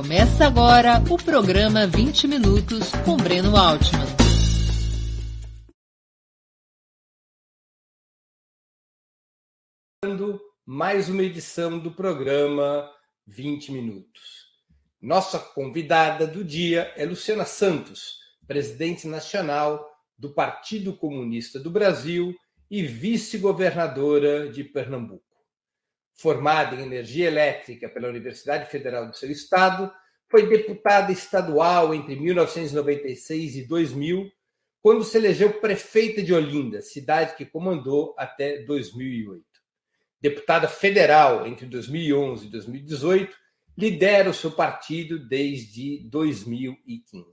Começa agora o programa 20 Minutos com Breno Altman. Mais uma edição do programa 20 Minutos. Nossa convidada do dia é Luciana Santos, presidente nacional do Partido Comunista do Brasil e vice-governadora de Pernambuco formada em energia elétrica pela Universidade Federal do seu estado, foi deputada estadual entre 1996 e 2000, quando se elegeu prefeita de Olinda, cidade que comandou até 2008. Deputada federal entre 2011 e 2018, lidera o seu partido desde 2015.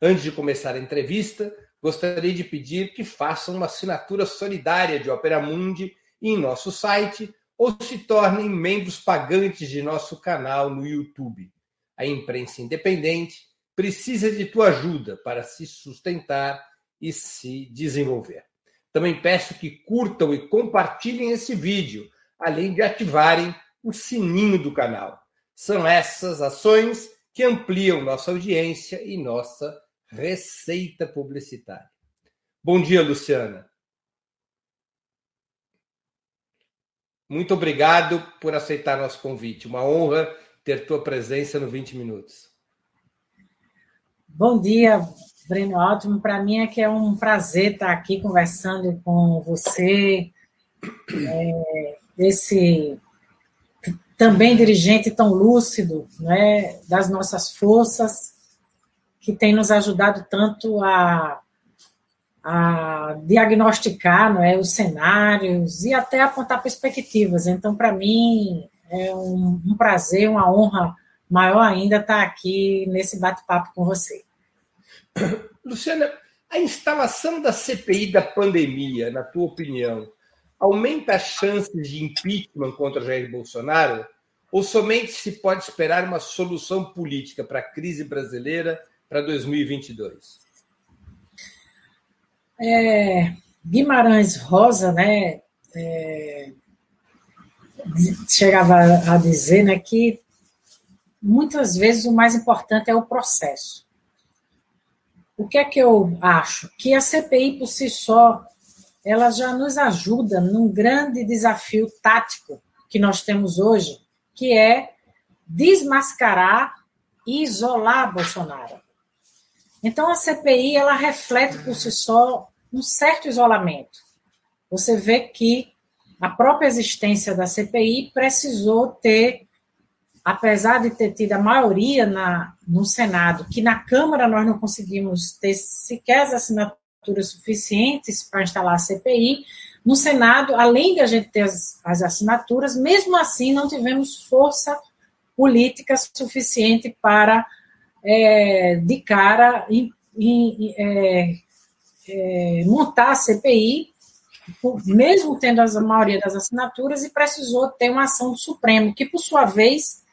Antes de começar a entrevista, gostaria de pedir que façam uma assinatura solidária de Opera Mundi em nosso site ou se tornem membros pagantes de nosso canal no YouTube. A imprensa independente precisa de tua ajuda para se sustentar e se desenvolver. Também peço que curtam e compartilhem esse vídeo, além de ativarem o sininho do canal. São essas ações que ampliam nossa audiência e nossa receita publicitária. Bom dia, Luciana. Muito obrigado por aceitar nosso convite. Uma honra ter tua presença no 20 Minutos. Bom dia, Breno Ótimo. Para mim é que é um prazer estar aqui conversando com você, é, esse também dirigente tão lúcido né, das nossas forças, que tem nos ajudado tanto a a diagnosticar não é, os cenários e até apontar perspectivas. Então, para mim, é um, um, prazer, uma honra maior ainda estar aqui nesse bate-papo com você. Luciana, a instalação da CPI da pandemia, na tua opinião, aumenta as chances de impeachment contra Jair Bolsonaro? Ou somente se pode esperar uma solução política para a crise brasileira para 2022? É, Guimarães Rosa, né, é, chegava a dizer né, que muitas vezes o mais importante é o processo. O que é que eu acho? Que a CPI por si só, ela já nos ajuda num grande desafio tático que nós temos hoje, que é desmascarar e isolar Bolsonaro. Então, a CPI ela reflete por si só um certo isolamento. Você vê que a própria existência da CPI precisou ter, apesar de ter tido a maioria na, no Senado, que na Câmara nós não conseguimos ter sequer as assinaturas suficientes para instalar a CPI, no Senado, além de a gente ter as, as assinaturas, mesmo assim não tivemos força política suficiente para é, de cara em, em, é, é, montar a CPI, mesmo tendo a maioria das assinaturas, e precisou ter uma ação do Supremo, que, por sua vez,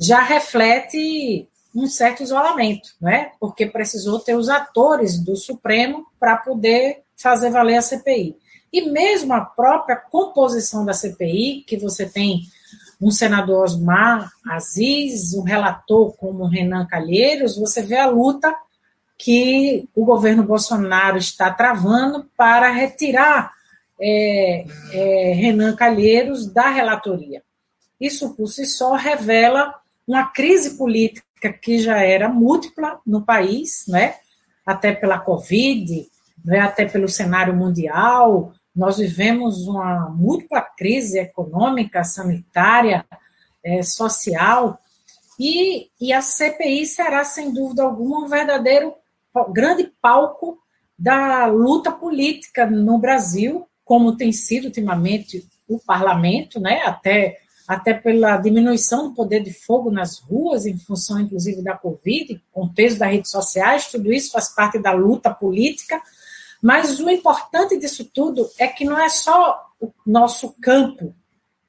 já reflete um certo isolamento, né? porque precisou ter os atores do Supremo para poder fazer valer a CPI. E mesmo a própria composição da CPI, que você tem um senador Osmar Aziz, um relator como Renan Calheiros, você vê a luta que o governo Bolsonaro está travando para retirar é, é, Renan Calheiros da relatoria. Isso por si só revela uma crise política que já era múltipla no país, né? até pela Covid, né? até pelo cenário mundial, nós vivemos uma múltipla crise econômica, sanitária, é, social, e, e a CPI será, sem dúvida alguma, um verdadeiro grande palco da luta política no Brasil, como tem sido ultimamente o parlamento, né, até, até pela diminuição do poder de fogo nas ruas, em função, inclusive, da Covid, com o peso das redes sociais, tudo isso faz parte da luta política, mas o importante disso tudo é que não é só o nosso campo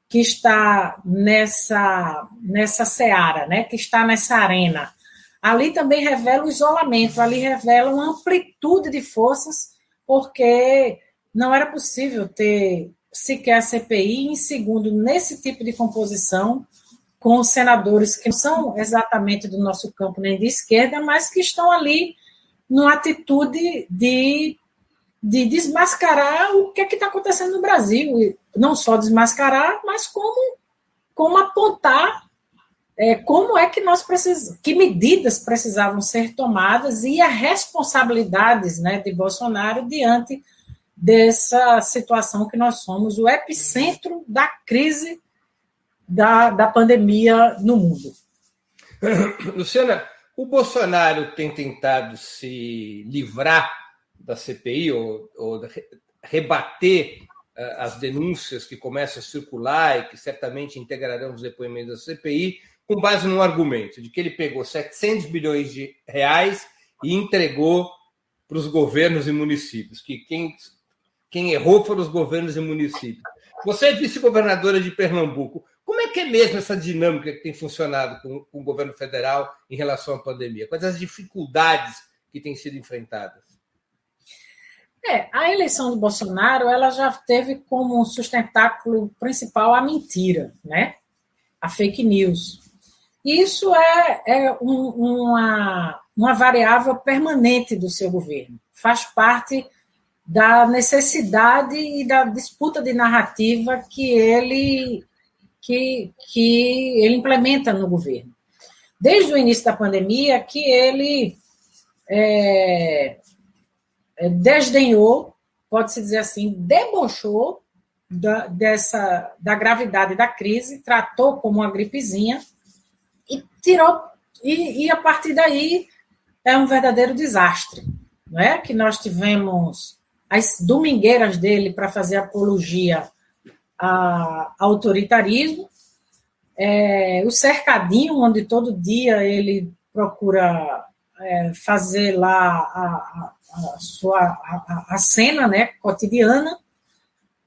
que está nessa, nessa seara, né, que está nessa arena. Ali também revela o isolamento, ali revela uma amplitude de forças, porque não era possível ter sequer a CPI, em segundo, nesse tipo de composição, com senadores que não são exatamente do nosso campo nem de esquerda, mas que estão ali numa atitude de, de desmascarar o que é está acontecendo no Brasil. E não só desmascarar, mas como, como apontar é, como é que nós precisamos, que medidas precisavam ser tomadas e as responsabilidades né, de Bolsonaro diante dessa situação que nós somos o epicentro da crise da, da pandemia no mundo. Luciana, o Bolsonaro tem tentado se livrar da CPI ou, ou rebater uh, as denúncias que começam a circular e que certamente integrarão os depoimentos da CPI, com base num argumento de que ele pegou 700 bilhões de reais e entregou para os governos e municípios, que quem, quem errou foram os governos e municípios. Você é vice-governadora de Pernambuco. Como é que é mesmo essa dinâmica que tem funcionado com, com o governo federal em relação à pandemia? Quais as dificuldades que têm sido enfrentadas? É, a eleição do Bolsonaro ela já teve como sustentáculo principal a mentira, né? A fake news. Isso é, é um, uma, uma variável permanente do seu governo. Faz parte da necessidade e da disputa de narrativa que ele, que, que ele implementa no governo. Desde o início da pandemia, que ele é, desdenhou, pode-se dizer assim, debochou da, dessa, da gravidade da crise, tratou como uma gripezinha, e tirou e, e, a partir daí é um verdadeiro desastre, não é? Que nós tivemos as domingueiras dele para fazer apologia a, autoritarismo, é, o cercadinho onde todo dia ele procura é, fazer lá a, a, sua a, a, cena, né, cotidiana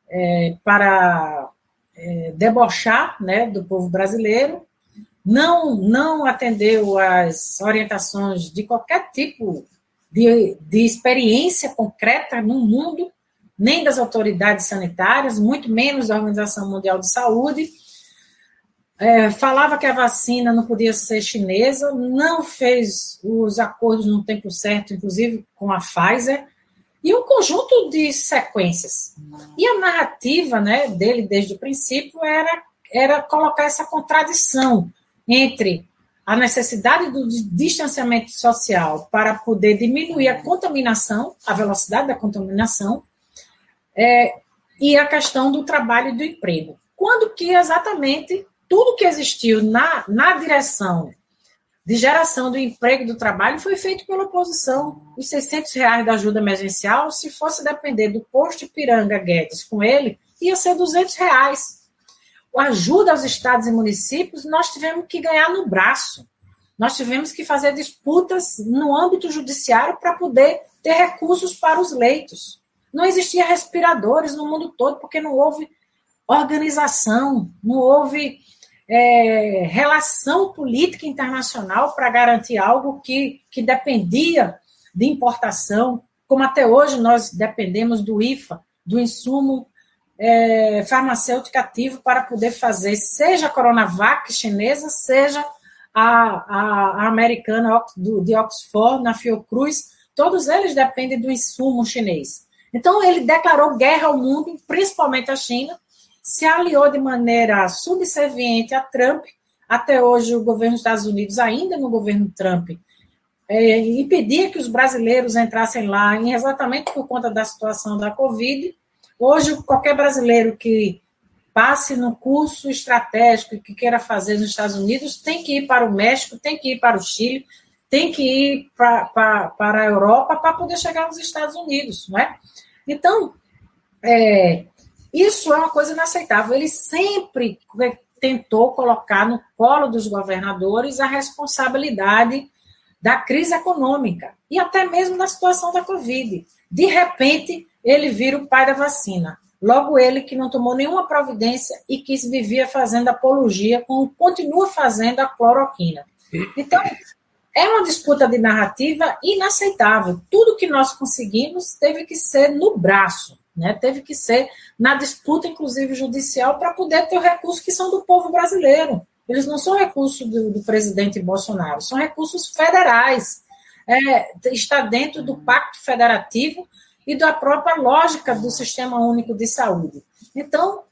é, para é, debochar, né, do povo brasileiro não, não atendeu às orientações de qualquer tipo de, de experiência concreta no mundo, nem das autoridades sanitárias, muito menos da Organização Mundial de Saúde. É, falava que a vacina não podia ser chinesa, não fez os acordos no tempo certo, inclusive com a Pfizer, e um conjunto de sequências. E a narrativa né, dele, desde o princípio, era, era colocar essa contradição entre a necessidade do distanciamento social para poder diminuir a contaminação, a velocidade da contaminação, é, e a questão do trabalho e do emprego. Quando que exatamente tudo que existiu na, na direção de geração do emprego e do trabalho foi feito pela oposição. Os 600 reais da ajuda emergencial, se fosse depender do posto Piranga Guedes com ele, ia ser 200 reais ajuda aos estados e municípios, nós tivemos que ganhar no braço. Nós tivemos que fazer disputas no âmbito judiciário para poder ter recursos para os leitos. Não existia respiradores no mundo todo, porque não houve organização, não houve é, relação política internacional para garantir algo que, que dependia de importação, como até hoje nós dependemos do IFA, do insumo é, farmacêutico ativo para poder fazer, seja a Coronavac chinesa, seja a, a, a americana do, de Oxford, na Fiocruz, todos eles dependem do insumo chinês. Então, ele declarou guerra ao mundo, principalmente à China, se aliou de maneira subserviente a Trump. Até hoje, o governo dos Estados Unidos, ainda no governo Trump, é, impedia que os brasileiros entrassem lá, exatamente por conta da situação da Covid, Hoje, qualquer brasileiro que passe no curso estratégico que queira fazer nos Estados Unidos tem que ir para o México, tem que ir para o Chile, tem que ir para, para, para a Europa para poder chegar nos Estados Unidos, não é? Então, é, isso é uma coisa inaceitável. Ele sempre tentou colocar no colo dos governadores a responsabilidade da crise econômica e até mesmo da situação da Covid. De repente, ele vira o pai da vacina. Logo ele que não tomou nenhuma providência e que vivia fazendo apologia, como continua fazendo a cloroquina. Então, é uma disputa de narrativa inaceitável. Tudo que nós conseguimos teve que ser no braço, né? teve que ser na disputa, inclusive judicial, para poder ter os recursos que são do povo brasileiro. Eles não são recursos do, do presidente Bolsonaro, são recursos federais. É, está dentro do pacto federativo e da própria lógica do Sistema Único de Saúde. Então,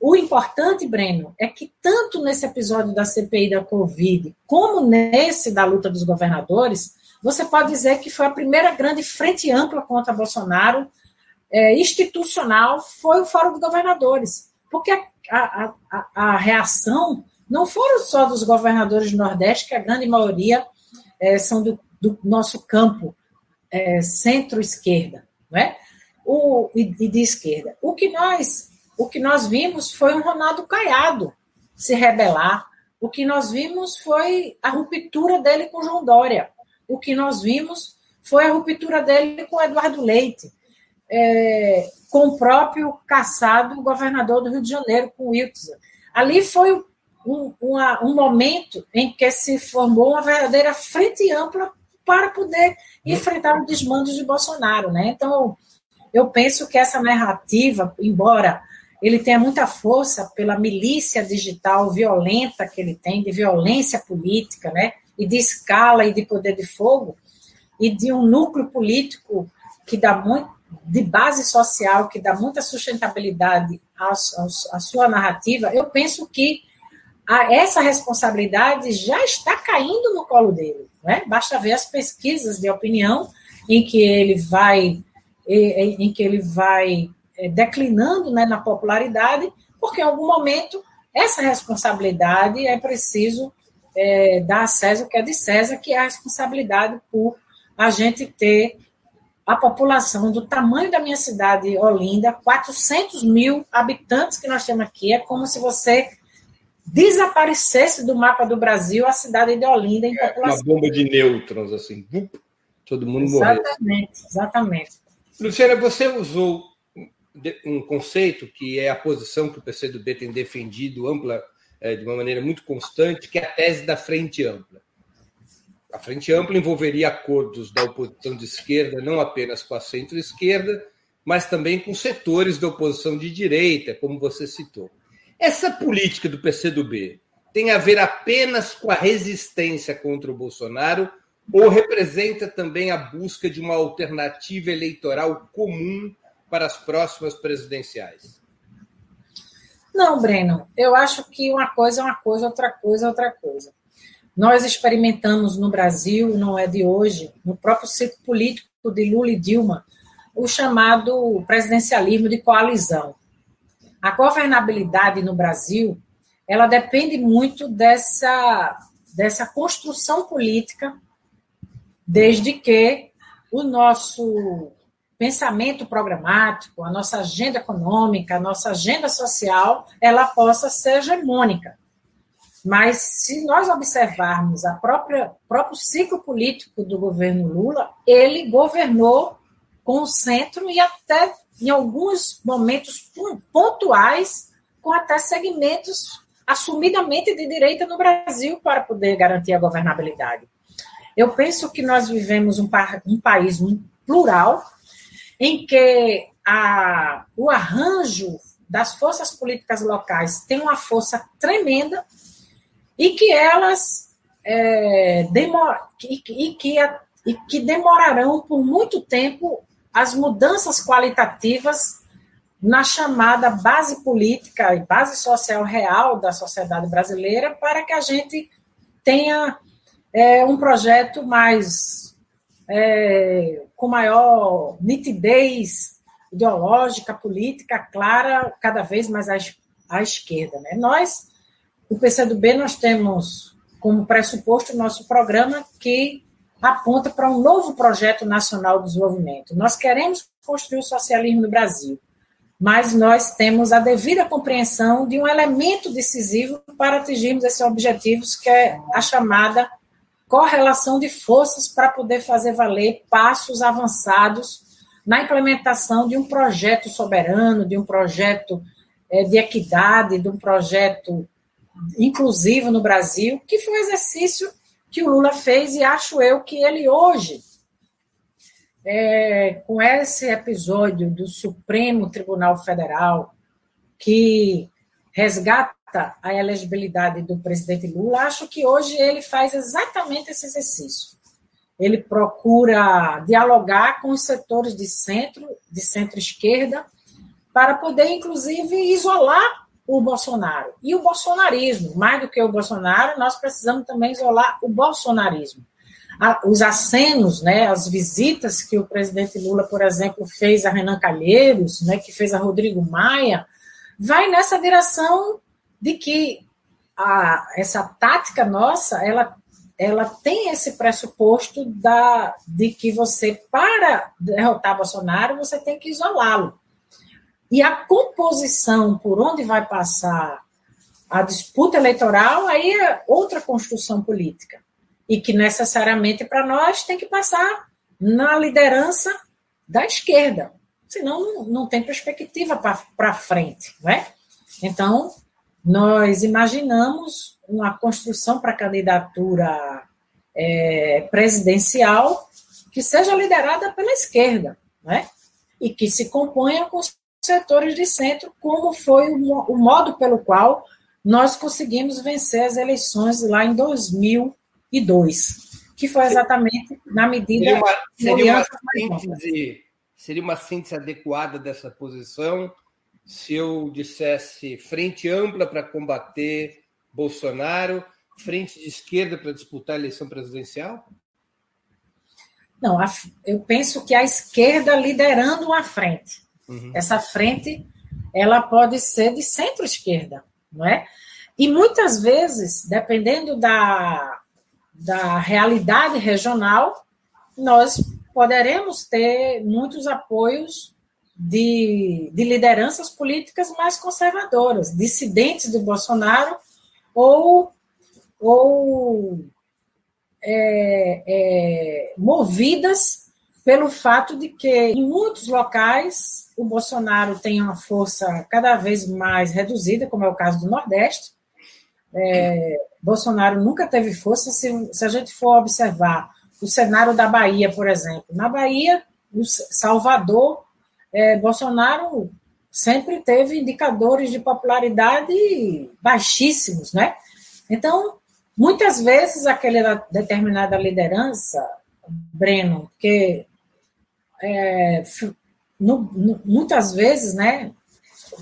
o importante, Breno, é que tanto nesse episódio da CPI da Covid, como nesse da luta dos governadores, você pode dizer que foi a primeira grande frente ampla contra Bolsonaro, é, institucional, foi o Fórum dos Governadores. Porque a, a, a, reação não foram só dos governadores do Nordeste, que a grande maioria é, são do, do, nosso campo é, centro-esquerda, é? E, e de esquerda. O que nós o que nós vimos foi um Ronaldo Caiado se rebelar. O que nós vimos foi a ruptura dele com João Dória. O que nós vimos foi a ruptura dele com Eduardo Leite, é, com o próprio caçado governador do Rio de Janeiro, com Wilson. Ali foi um, uma, um momento em que se formou uma verdadeira frente ampla para poder enfrentar o desmando de Bolsonaro. Né? Então, eu penso que essa narrativa, embora ele tenha muita força pela milícia digital violenta que ele tem, de violência política, né? E de escala e de poder de fogo, e de um núcleo político que dá muito, de base social, que dá muita sustentabilidade à, sua narrativa, eu penso que a, essa responsabilidade já está caindo no colo dele. Né? Basta ver as pesquisas de opinião em que ele vai em que ele vai é, declinando né, na popularidade, porque em algum momento essa responsabilidade é preciso é, dar a César o que é de César, que é a responsabilidade por a gente ter a população do tamanho da minha cidade, Olinda, 400 mil habitantes que nós temos aqui, é como se você desaparecesse do mapa do Brasil a cidade de Olinda em é, população. Uma bomba de nêutrons, assim, todo mundo morreu. Exatamente, exatamente. Luciana, você usou um conceito que é a posição que o PCdoB tem defendido ampla, é, de uma maneira muito constante, que é a tese da frente ampla. A frente ampla envolveria acordos da oposição de esquerda, não apenas com a centro-esquerda, mas também com setores da oposição de direita, como você citou. Essa política do PCdoB tem a ver apenas com a resistência contra o Bolsonaro ou representa também a busca de uma alternativa eleitoral comum para as próximas presidenciais? Não, Breno, eu acho que uma coisa é uma coisa, outra coisa é outra coisa. Nós experimentamos no Brasil, não é de hoje, no próprio ciclo político de Lula e Dilma, o chamado presidencialismo de coalizão. A governabilidade no Brasil, ela depende muito dessa, dessa construção política, desde que o nosso pensamento programático, a nossa agenda econômica, a nossa agenda social, ela possa ser hegemônica. Mas se nós observarmos a própria próprio ciclo político do governo Lula, ele governou com o centro e até em alguns momentos pontuais com até segmentos assumidamente de direita no Brasil para poder garantir a governabilidade. Eu penso que nós vivemos um, um país plural, em que a, o arranjo das forças políticas locais tem uma força tremenda e que elas é, demor, e, e, que, e que demorarão por muito tempo as mudanças qualitativas na chamada base política e base social real da sociedade brasileira para que a gente tenha é, um projeto mais é, com maior nitidez ideológica, política, clara, cada vez mais à, à esquerda. Né? Nós, o PCdoB, nós temos como pressuposto o nosso programa que aponta para um novo projeto nacional de desenvolvimento. Nós queremos construir o socialismo no Brasil, mas nós temos a devida compreensão de um elemento decisivo para atingirmos esses objetivos, que é a chamada correlação de forças para poder fazer valer passos avançados na implementação de um projeto soberano, de um projeto é, de equidade, de um projeto inclusivo no Brasil, que foi um exercício que o Lula fez e acho eu que ele hoje, é, com esse episódio do Supremo Tribunal Federal, que resgata a elegibilidade do presidente Lula, acho que hoje ele faz exatamente esse exercício. Ele procura dialogar com os setores de centro, de centro-esquerda, para poder, inclusive, isolar o Bolsonaro. E o bolsonarismo, mais do que o Bolsonaro, nós precisamos também isolar o bolsonarismo. Os acenos, né, as visitas que o presidente Lula, por exemplo, fez a Renan Calheiros, né, que fez a Rodrigo Maia, vai nessa direção de que a, essa tática nossa, ela, ela tem esse pressuposto da, de que você, para derrotar Bolsonaro, você tem que isolá-lo. E a composição por onde vai passar a disputa eleitoral, aí é outra construção política. E que necessariamente para nós tem que passar na liderança da esquerda. Senão não, tem perspectiva para frente. Né? Então, nós imaginamos uma construção para candidatura é, presidencial que seja liderada pela esquerda, né? e que se componha com setores de centro, como foi o, o modo pelo qual nós conseguimos vencer as eleições lá em 2002, que foi exatamente na medida seria uma, seria uma síntese, seria uma síntese adequada dessa posição se eu dissesse frente ampla para combater Bolsonaro, frente de esquerda para disputar a eleição presidencial? Não, eu penso que a esquerda liderando uma frente. Uhum. Essa frente, ela pode ser de centro-esquerda, não é? E muitas vezes, dependendo da, da realidade regional, nós poderemos ter muitos apoios de, de lideranças políticas mais conservadoras, dissidentes do Bolsonaro ou, ou é, é, movidas pelo fato de que em muitos locais o Bolsonaro tem uma força cada vez mais reduzida, como é o caso do Nordeste. É, Bolsonaro nunca teve força. Se, se a gente for observar o cenário da Bahia, por exemplo, na Bahia, no Salvador, é, Bolsonaro sempre teve indicadores de popularidade baixíssimos, né? Então, muitas vezes aquela determinada liderança, Breno, que é, no, no, muitas vezes, né,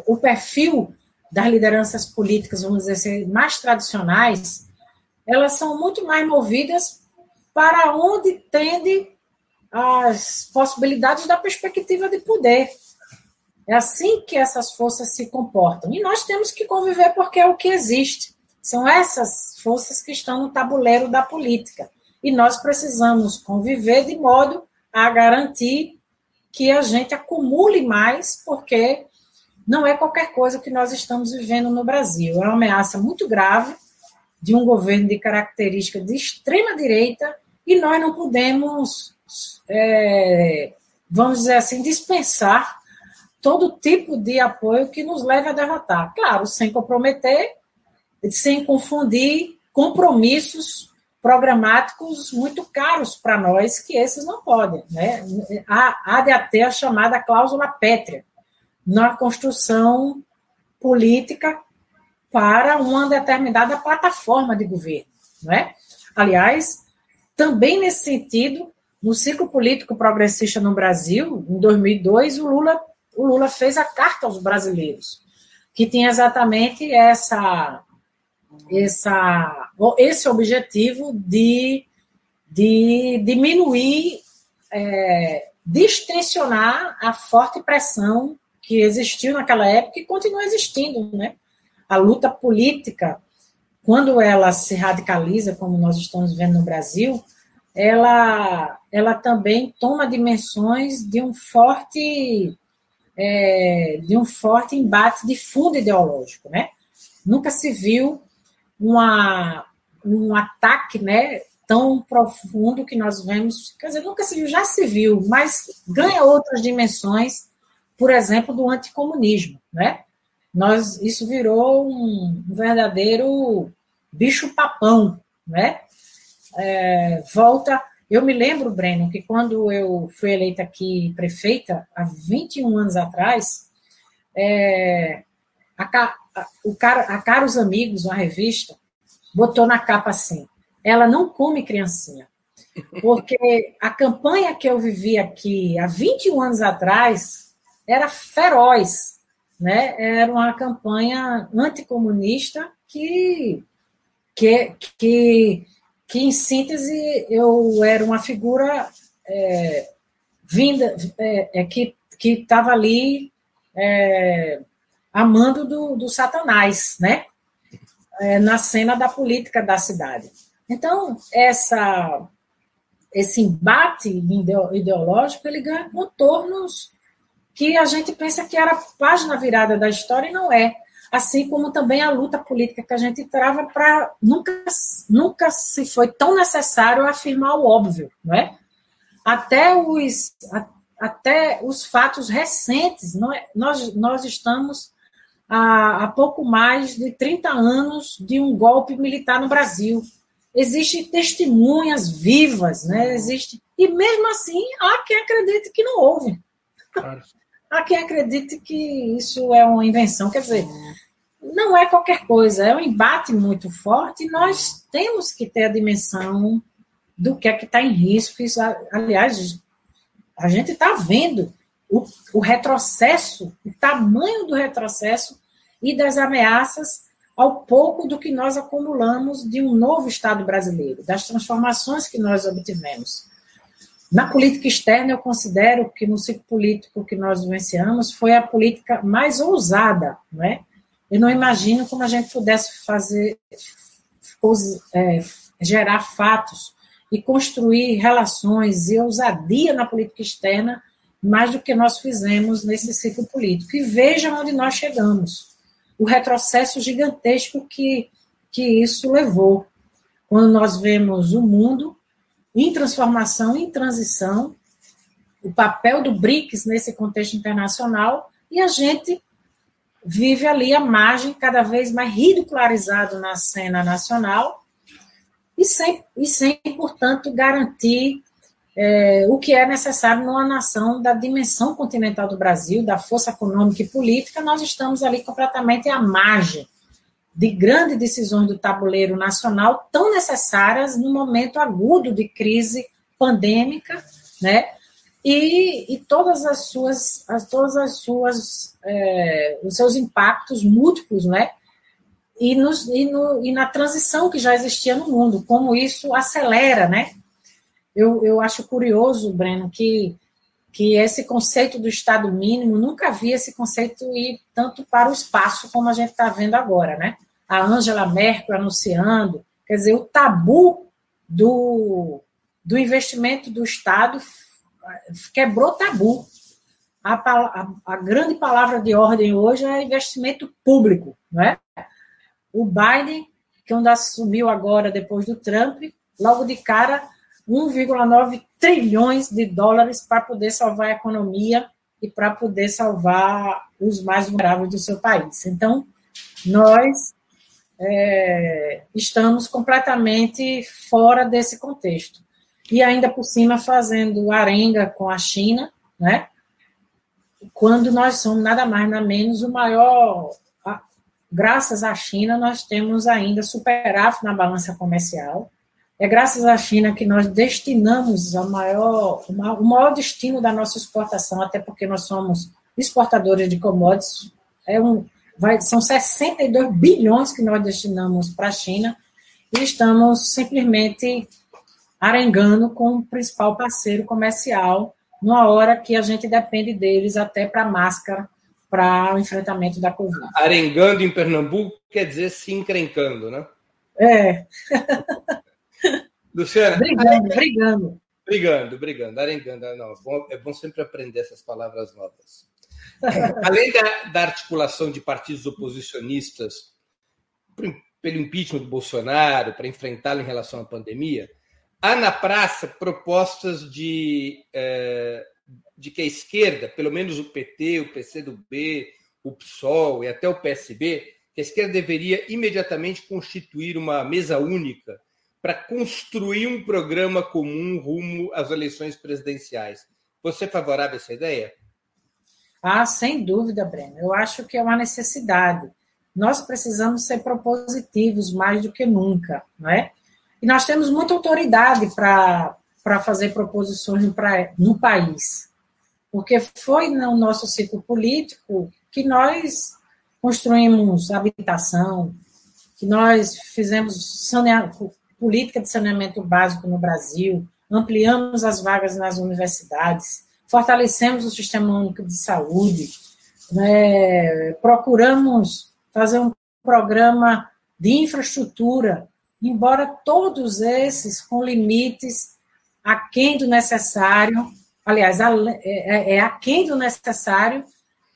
o perfil das lideranças políticas, vamos dizer assim, mais tradicionais, elas são muito mais movidas para onde tende as possibilidades da perspectiva de poder. É assim que essas forças se comportam. E nós temos que conviver porque é o que existe. São essas forças que estão no tabuleiro da política. E nós precisamos conviver de modo a garantir que a gente acumule mais, porque não é qualquer coisa que nós estamos vivendo no Brasil. É uma ameaça muito grave de um governo de característica de extrema direita e nós não podemos, é, vamos dizer assim, dispensar todo tipo de apoio que nos leve a derrotar. Claro, sem comprometer, sem confundir compromissos programáticos muito caros para nós, que esses não podem. Né? Há, há de até a chamada cláusula pétrea na construção política para uma determinada plataforma de governo. Não é? Aliás, também nesse sentido, no ciclo político progressista no Brasil, em 2002, o Lula, o Lula fez a Carta aos Brasileiros, que tinha exatamente essa essa, esse objetivo de, de diminuir, é, distensionar a forte pressão que existiu naquela época e continua existindo. Né? A luta política, quando ela se radicaliza, como nós estamos vendo no Brasil, ela, ela também toma dimensões de um forte é, de um forte embate de fundo ideológico, né? Nunca se viu uma, um ataque né, tão profundo que nós vemos, quer dizer, nunca se viu, já se viu, mas ganha outras dimensões, por exemplo, do anticomunismo. Né? Nós, isso virou um verdadeiro bicho-papão. Né? É, volta. Eu me lembro, Breno, que quando eu fui eleita aqui prefeita, há 21 anos atrás, é, a, o cara, a Caros Amigos, uma revista, botou na capa assim: ela não come criancinha. Porque a campanha que eu vivi aqui há 21 anos atrás era feroz, né? Era uma campanha anticomunista que, que, que, que em síntese, eu era uma figura é, vinda, é, é, que estava ali é, amando do, do Satanás, né? É, na cena da política da cidade. Então, essa, esse embate ideológico, ele ganha contornos que a gente pensa que era página virada da história e não é. Assim como também a luta política que a gente trava para nunca, nunca se foi tão necessário afirmar o óbvio, não é? Até os, até os fatos recentes, é? nós, nós estamos há, há pouco mais de 30 anos de um golpe militar no Brasil. Existem testemunhas vivas, né? Existe, e mesmo assim há quem acredite que não houve. Claro. há quem acredite que isso é uma invenção. Quer dizer, não é qualquer coisa, é um embate muito forte e nós temos que ter a dimensão do que é que está em risco. Isso, aliás, a gente está vendo o, o retrocesso, o tamanho do retrocesso e das ameaças ao pouco do que nós acumulamos de um novo Estado brasileiro, das transformações que nós obtivemos. Na política externa, eu considero que no ciclo político que nós vivenciamos foi a política mais ousada, não é? Eu não imagino como a gente pudesse fazer, é, gerar fatos e construir relações e ousadia na política externa mais do que nós fizemos nesse ciclo político. E vejam onde nós chegamos o retrocesso gigantesco que, que isso levou. Quando nós vemos o mundo em transformação, em transição, o papel do BRICS nesse contexto internacional, e a gente vive ali à margem, cada vez mais ridicularizado na cena nacional, e sem, e sem portanto, garantir é, o que é necessário numa nação da dimensão continental do Brasil, da força econômica e política, nós estamos ali completamente à margem de grandes decisões do tabuleiro nacional, tão necessárias no momento agudo de crise pandêmica, né? E, e todas as suas, as, todas as suas, é, os seus impactos múltiplos, né? E, nos, e, no, e na transição que já existia no mundo, como isso acelera, né? Eu, eu acho curioso, Breno, que, que esse conceito do Estado mínimo, nunca vi esse conceito ir tanto para o espaço como a gente está vendo agora, né? A Angela Merkel anunciando, quer dizer, o tabu do, do investimento do Estado quebrou tabu. A, a, a, grande palavra de ordem hoje é investimento público, não é? O Biden, que quando assumiu agora depois do Trump, logo de cara 1,9 trilhões de dólares para poder salvar a economia e para poder salvar os mais vulneráveis do seu país. Então, nós é, estamos completamente fora desse contexto. E ainda por cima fazendo arenga com a China, né? quando nós somos nada mais nada menos o maior. Graças à China, nós temos ainda superávit na balança comercial é graças à China que nós destinamos a maior, o maior destino da nossa exportação, até porque nós somos exportadores de commodities. É um, vai, são 62 bilhões que nós destinamos para a China e estamos simplesmente arengando com o principal parceiro comercial, numa hora que a gente depende deles até para máscara, para o enfrentamento da Covid. Arengando em Pernambuco quer dizer se encrencando, né? É. Luciana. Brigando, brigando. Brigando, brigando, arengando. Ah, não, é bom, é bom sempre aprender essas palavras novas. Além da, da, articulação de partidos oposicionistas pelo impeachment do Bolsonaro, para enfrentá-lo em relação à pandemia, há na praça propostas de, é, de que a esquerda, pelo menos o PT, o PCdoB, o PSOL e até o PSB, que a esquerda deveria imediatamente constituir uma mesa única para construir um programa comum rumo às eleições presidenciais. Você é favorável a essa ideia? Ah, sem dúvida, Breno. Eu acho que é uma necessidade. Nós precisamos ser propositivos mais do que nunca, não é? E nós temos muita autoridade para fazer proposições no, pra, no país. Porque foi no nosso ciclo político que nós construímos habitação, que nós fizemos saneamento, política de saneamento básico no Brasil, ampliamos as vagas nas universidades, fortalecemos o sistema único de saúde, né, procuramos fazer um programa de infraestrutura, embora todos esses com limites aquém do necessário, aliás, é, é, é aquém do necessário,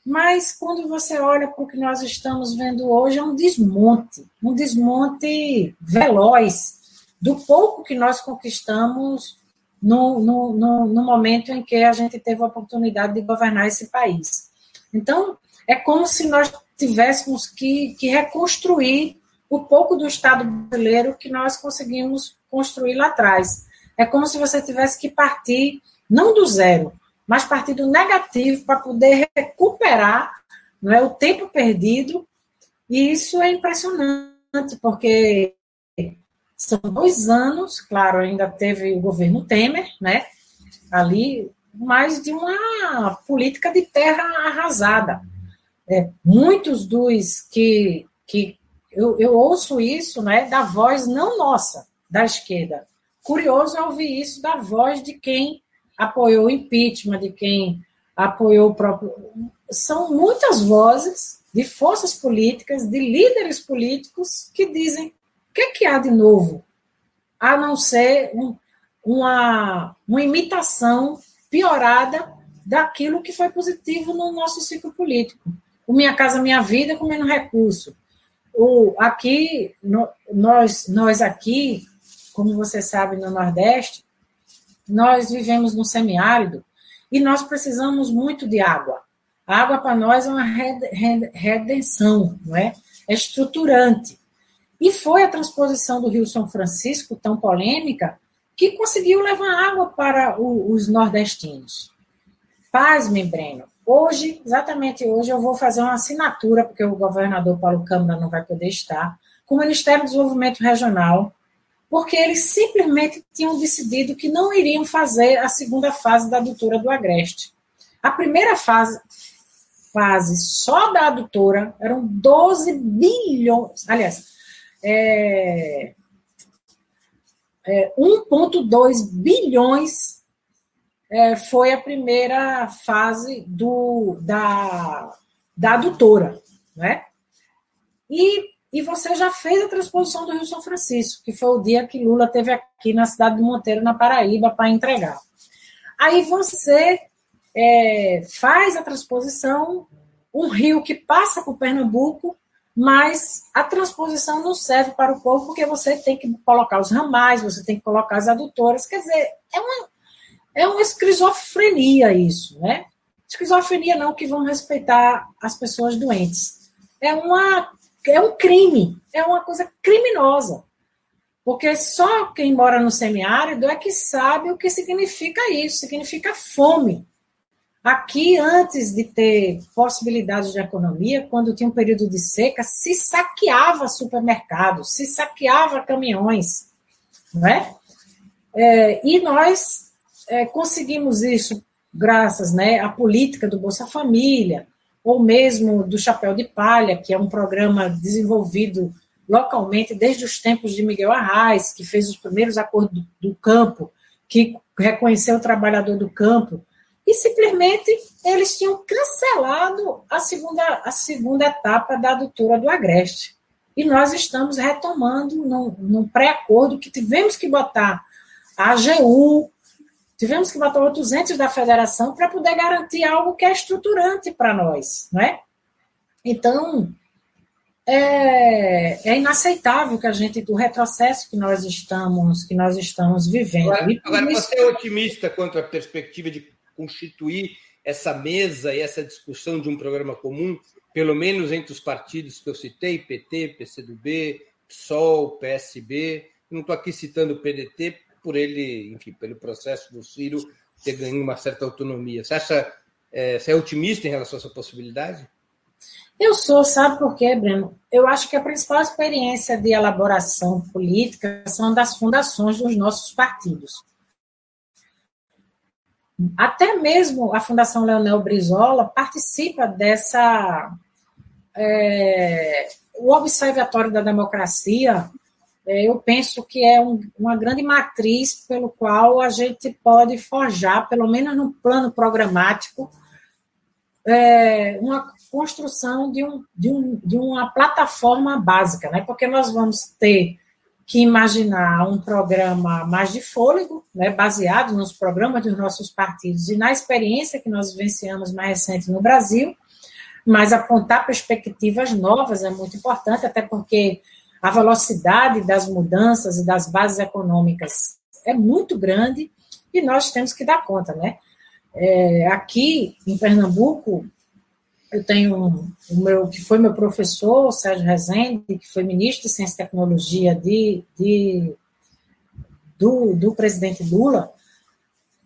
mas quando você olha para o que nós estamos vendo hoje, é um desmonte, um desmonte veloz do pouco que nós conquistamos no, no, no, no momento em que a gente teve a oportunidade de governar esse país. Então, é como se nós tivéssemos que, que reconstruir o pouco do Estado brasileiro que nós conseguimos construir lá atrás. É como se você tivesse que partir, não do zero, mas partir do negativo para poder recuperar não é, o tempo perdido. E isso é impressionante, porque são dois anos, claro, ainda teve o governo Temer, né? Ali, mais de uma política de terra arrasada. É, muitos dos que, que eu, eu ouço isso, né, da voz não nossa, da esquerda. Curioso é ouvir isso da voz de quem apoiou o impeachment, de quem apoiou o próprio. São muitas vozes de forças políticas, de líderes políticos que dizem que, é que há de novo? A não ser um, uma, uma imitação piorada daquilo que foi positivo no nosso ciclo político. O Minha Casa Minha Vida com menos recurso. O, aqui, no, nós, nós aqui, como você sabe, no Nordeste, nós vivemos no semiárido e nós precisamos muito de água. A água para nós é uma redenção, não é? É estruturante. E foi a transposição do Rio São Francisco, tão polêmica, que conseguiu levar água para o, os nordestinos. Pasme, Breno. Hoje, exatamente hoje, eu vou fazer uma assinatura, porque o governador Paulo Câmara não vai poder estar, com o Ministério do Desenvolvimento Regional, porque eles simplesmente tinham decidido que não iriam fazer a segunda fase da adutora do Agreste. A primeira fase, fase só da adutora eram 12 bilhões, aliás, é, é, 1,2 bilhões é, foi a primeira fase do, da, da adutora, né? E, e você já fez a transposição do Rio São Francisco, que foi o dia que Lula teve aqui na cidade de Monteiro, na Paraíba, para entregar. Aí você é, faz a transposição, um rio que passa por Pernambuco, mas a transposição não serve para o povo porque você tem que colocar os ramais, você tem que colocar as adutoras, quer dizer, é uma, é uma esquizofrenia isso, né? Esquizofrenia não que vão respeitar as pessoas doentes. É, uma, é um crime, é uma coisa criminosa. Porque só quem mora no semiárido é que sabe o que significa isso, significa fome. Aqui, antes de ter possibilidades de economia, quando tinha um período de seca, se saqueava supermercados, se saqueava caminhões, não é? é e nós é, conseguimos isso graças né, à política do Bolsa Família, ou mesmo do Chapéu de Palha, que é um programa desenvolvido localmente desde os tempos de Miguel Arraes, que fez os primeiros acordos do, do campo, que reconheceu o trabalhador do campo, e simplesmente eles tinham cancelado a segunda, a segunda etapa da adutora do Agreste. E nós estamos retomando num, num pré-acordo que tivemos que botar a AGU, tivemos que botar outros entes da federação para poder garantir algo que é estruturante para nós, não é? Então, é, é, inaceitável que a gente, do retrocesso que nós estamos, que nós estamos vivendo. Agora, agora você é otimista quanto à perspectiva de constituir essa mesa e essa discussão de um programa comum, pelo menos entre os partidos que eu citei, PT, PCdoB, PSOL, PSB. Não estou aqui citando o PDT por ele, enfim, pelo processo do Ciro ter ganho uma certa autonomia. Você acha É, você é otimista em relação a essa possibilidade? Eu sou, sabe por quê, Breno? Eu acho que a principal experiência de elaboração política são das fundações dos nossos partidos. Até mesmo a Fundação Leonel Brizola participa dessa. É, o Observatório da Democracia, é, eu penso que é um, uma grande matriz pelo qual a gente pode forjar, pelo menos no plano programático, é, uma construção de, um, de, um, de uma plataforma básica, né? porque nós vamos ter que imaginar um programa mais de fôlego, né, baseado nos programas dos nossos partidos e na experiência que nós vivenciamos mais recente no Brasil, mas apontar perspectivas novas é muito importante, até porque a velocidade das mudanças e das bases econômicas é muito grande e nós temos que dar conta, né? É, aqui em Pernambuco, eu tenho o meu, que foi meu professor, Sérgio Rezende, que foi ministro de Ciência e Tecnologia de, de do, do presidente Lula,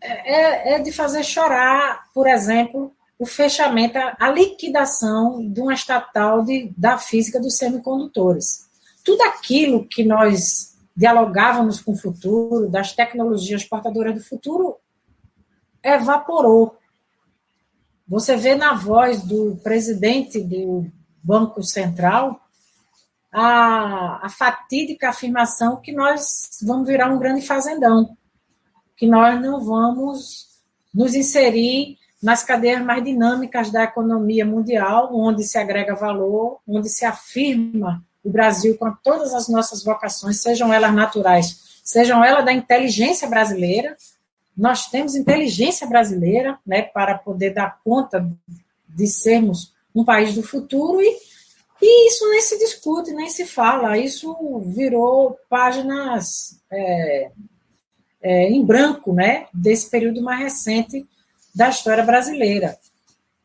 é, é de fazer chorar, por exemplo, o fechamento, a liquidação de uma estatal de, da física dos semicondutores. Tudo aquilo que nós dialogávamos com o futuro, das tecnologias portadoras do futuro, evaporou. Você vê na voz do presidente do Banco Central a, a fatídica afirmação que nós vamos virar um grande fazendão, que nós não vamos nos inserir nas cadeias mais dinâmicas da economia mundial, onde se agrega valor, onde se afirma o Brasil com todas as nossas vocações, sejam elas naturais, sejam elas da inteligência brasileira, nós temos inteligência brasileira né, para poder dar conta de sermos um país do futuro e, e isso nem se discute, nem se fala. Isso virou páginas é, é, em branco né, desse período mais recente da história brasileira.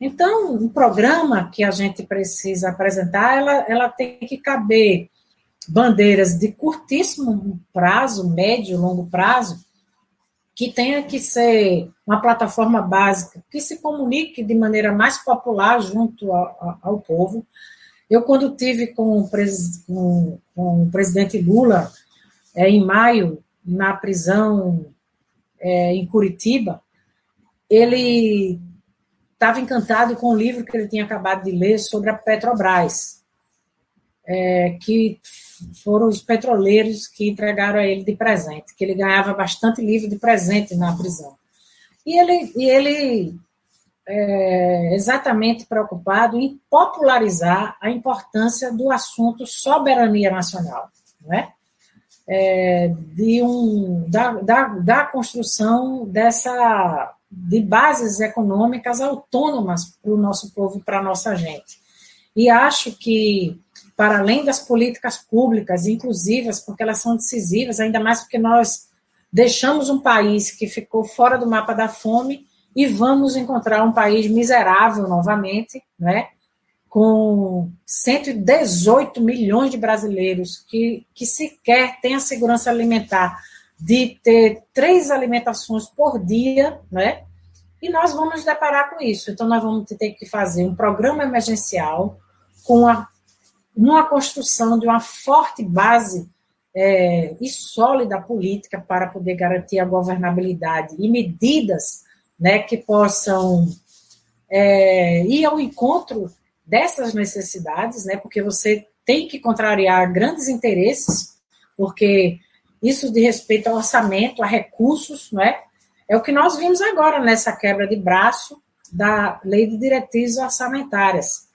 Então, o programa que a gente precisa apresentar, ela, ela tem que caber bandeiras de curtíssimo prazo, médio, longo prazo, que tenha que ser uma plataforma básica, que se comunique de maneira mais popular junto ao, ao povo. Eu, quando tive com o, pres, com, com o presidente Lula, é, em maio, na prisão é, em Curitiba, ele estava encantado com o livro que ele tinha acabado de ler sobre a Petrobras, é, que foram os petroleiros que entregaram a ele de presente, que ele ganhava bastante livro de presente na prisão. E ele, e ele é exatamente preocupado em popularizar a importância do assunto soberania nacional, né? É, de um, da, da, da construção dessa de bases econômicas autônomas para o nosso povo para a nossa gente. E acho que para além das políticas públicas inclusivas, porque elas são decisivas, ainda mais porque nós deixamos um país que ficou fora do mapa da fome e vamos encontrar um país miserável novamente, né? com 118 milhões de brasileiros que, que sequer têm a segurança alimentar de ter três alimentações por dia, né? E nós vamos nos deparar com isso. Então, nós vamos ter que fazer um programa emergencial com a numa construção de uma forte base é, e sólida política para poder garantir a governabilidade e medidas né, que possam é, ir ao encontro dessas necessidades, né, porque você tem que contrariar grandes interesses, porque isso de respeito ao orçamento, a recursos, né, é o que nós vimos agora nessa quebra de braço da lei de diretrizes orçamentárias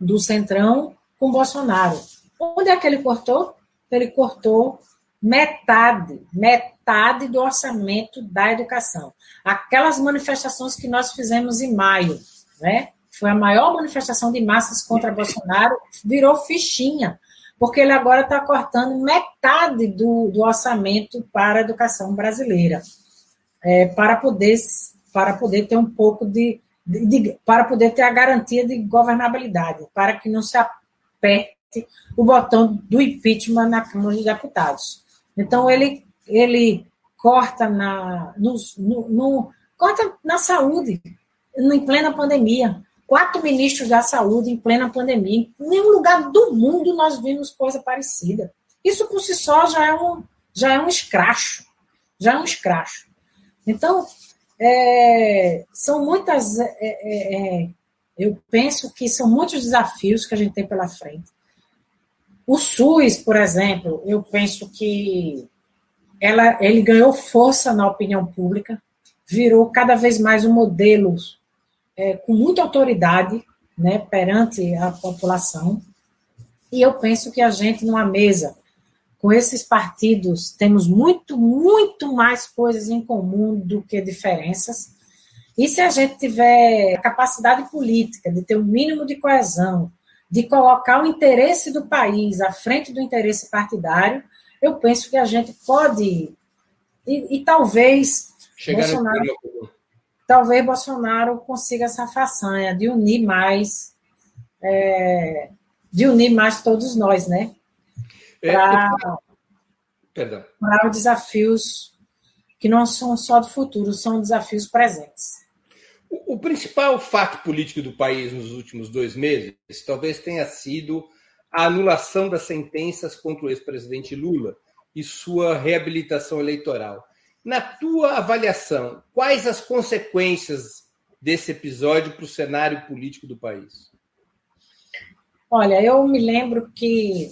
do Centrão com Bolsonaro. Onde é que ele cortou? Ele cortou metade, metade do orçamento da educação. Aquelas manifestações que nós fizemos em maio, né? Foi a maior manifestação de massas contra Bolsonaro, virou fichinha, porque ele agora está cortando metade do, do, orçamento para a educação brasileira, é, para poder para poder ter um pouco de, de, de, para poder ter a garantia de governabilidade, para que não se aperte o botão do impeachment na Câmara dos Deputados. Então, ele, ele corta na, no, no, no, corta na saúde. em plena pandemia. Quatro ministros da saúde em plena pandemia. Em nenhum lugar do mundo nós vimos coisa parecida. Isso por si só já é um, já é um escracho. Já é um escracho. Então, é, são muitas. É, é, é eu penso que são muitos desafios que a gente tem pela frente. O SUS, por exemplo, eu penso que ela, ele ganhou força na opinião pública, virou cada vez mais um modelo é, com muita autoridade né, perante a população. E eu penso que a gente, numa mesa com esses partidos, temos muito, muito mais coisas em comum do que diferenças. E se a gente tiver capacidade política de ter um mínimo de coesão, de colocar o interesse do país à frente do interesse partidário, eu penso que a gente pode e, e talvez Chegar Bolsonaro, talvez Bolsonaro consiga essa façanha de unir mais, é, de unir mais todos nós, né? para é, os desafios que não são só do futuro, são desafios presentes. O, principal fato político do país nos últimos dois meses talvez tenha sido a anulação das sentenças contra o ex-presidente Lula e sua reabilitação eleitoral. Na tua avaliação, quais as consequências desse episódio para o cenário político do país? Olha, eu me lembro que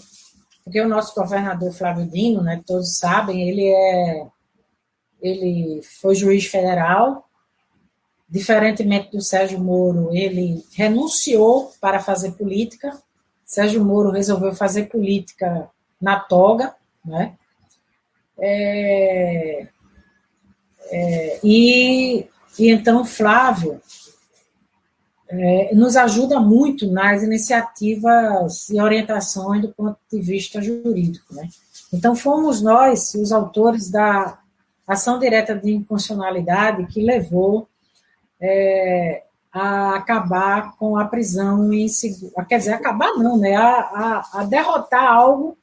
porque o nosso governador Flávio Dino, né, todos sabem, ele é ele foi juiz federal, diferentemente do Sérgio Moro, ele renunciou para fazer política. Sérgio Moro resolveu fazer política na toga, né? É, é, e, e então Flávio é, nos ajuda muito nas iniciativas e orientações do ponto de vista jurídico. Né? Então, fomos nós, os autores da ação direta de inconstitucionalidade que levou é, a acabar com a prisão em quer dizer, acabar não, né? A, a, a, derrotar algo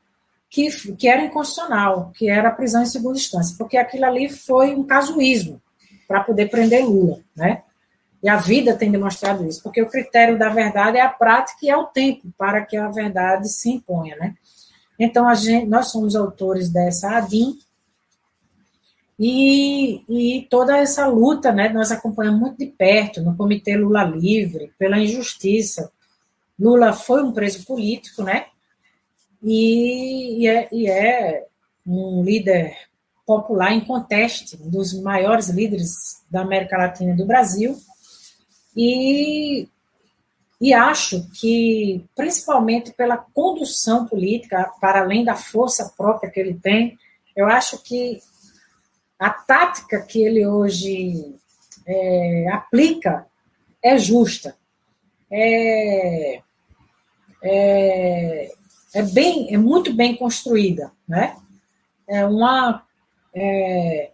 que, que era inconstitucional, que era a prisão em segunda instância, porque aquilo ali foi um casuísmo para poder prender Lula, né? E a vida tem demonstrado isso, porque o critério da verdade é a prática e é o tempo para que a verdade se imponha, né? Então, a gente, nós somos autores dessa ADIM, e, e toda essa luta, né, nós acompanhamos muito de perto, no Comitê Lula Livre, pela injustiça. Lula foi um preso político, né? E, e, é, e é um líder popular em conteste, um dos maiores líderes da América Latina e do Brasil, e, e acho que, principalmente pela condução política, para além da força própria que ele tem, eu acho que a tática que ele hoje é, aplica é justa. É, é, é, bem, é muito bem construída, né? É uma é,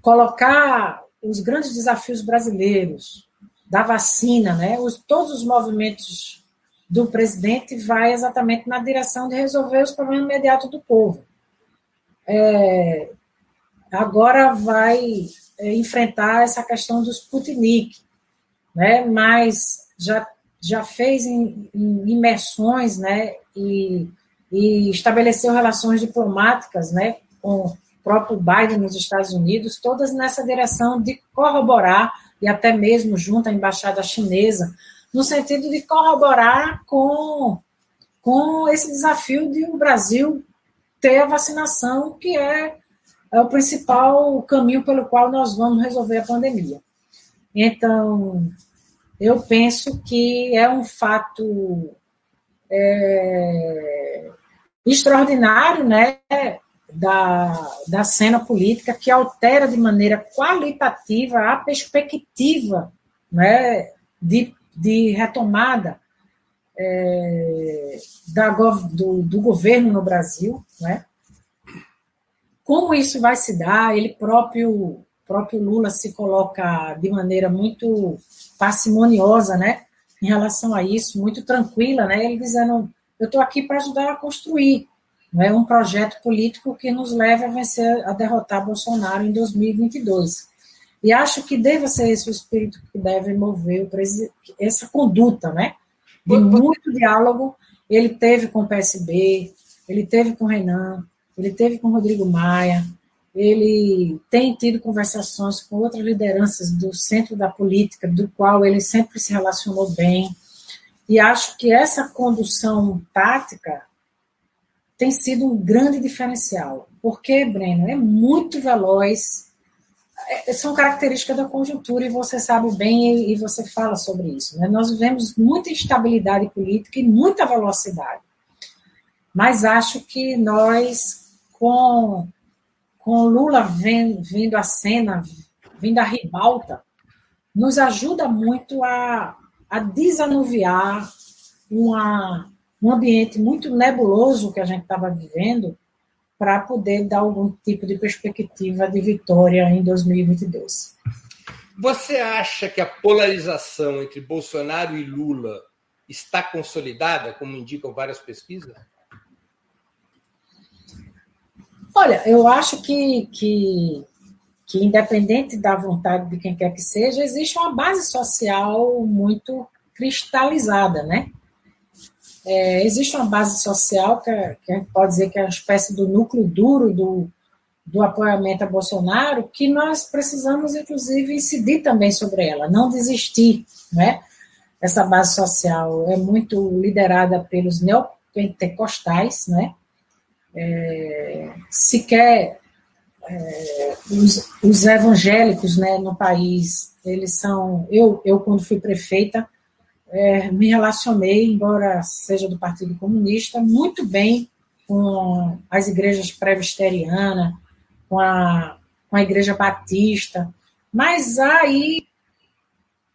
colocar os grandes desafios brasileiros, da vacina, né? Os, todos os movimentos do presidente vai exatamente na direção de resolver os problemas imediatos do povo. É, agora vai é, enfrentar essa questão do Sputnik, né? Mas já já fez em, em imersões, né? E, e estabeleceu relações diplomáticas, né? Com o próprio Biden nos Estados Unidos, todas nessa direção de corroborar e até mesmo junto à embaixada chinesa, no sentido de corroborar com, com esse desafio de o Brasil ter a vacinação, que é, é o principal caminho pelo qual nós vamos resolver a pandemia. Então, eu penso que é um fato é, extraordinário, né, da, da cena política que altera de maneira qualitativa a perspectiva né, de, de retomada é, da, do, do, governo no Brasil. Né? Como isso vai se dar? Ele próprio, próprio Lula se coloca de maneira muito parcimoniosa né, em relação a isso, muito tranquila, né? ele dizendo: eu estou aqui para ajudar a construir não é um projeto político que nos leve a vencer, a derrotar Bolsonaro em 2022. E acho que deve ser esse o espírito que deve mover essa conduta, né? De muito diálogo. Ele teve com o PSB, ele teve com o Renan, ele teve com Rodrigo Maia, ele tem tido conversações com outras lideranças do centro da política, do qual ele sempre se relacionou bem. E acho que essa condução tática tem sido um grande diferencial. Porque, Breno, é muito veloz, é, são características da conjuntura e você sabe bem e, você fala sobre isso. Né? Nós vivemos muita instabilidade política e muita velocidade. Mas acho que nós, com com Lula vindo à cena, vindo à ribalta, nos ajuda muito a, a desanuviar uma, um ambiente muito nebuloso que a gente estava vivendo para poder dar algum tipo de perspectiva de vitória em 2022. Você acha que a polarização entre Bolsonaro e Lula está consolidada, como indicam várias pesquisas? Olha, eu acho que, que, que, independente da vontade de quem quer que seja, existe uma base social muito cristalizada, né? É, existe uma base social que, que, pode dizer que é uma espécie do núcleo duro do, do apoiamento a Bolsonaro, que nós precisamos, inclusive, incidir também sobre ela, não desistir, né? Essa base social é muito liderada pelos neopentecostais, né? É, sequer é, os, os, evangélicos né, no país, eles são. Eu, eu quando fui prefeita, é, me relacionei, embora seja do Partido Comunista, muito bem com as igrejas presbiterianas, com a, com a Igreja Batista, mas aí,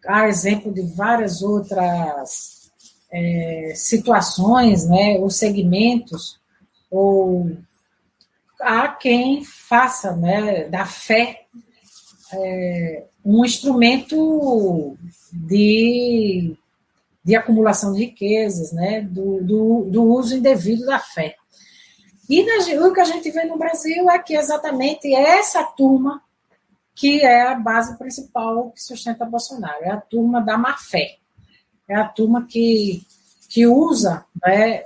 a exemplo de várias outras é, situações, né, ou segmentos, ou há quem faça né, da fé é, um instrumento de, de acumulação de riquezas, né, do, do, do uso indevido da fé. E na, o que a gente vê no Brasil é que exatamente essa turma que é a base principal que sustenta Bolsonaro, é a turma da má fé, é a turma que, que usa né,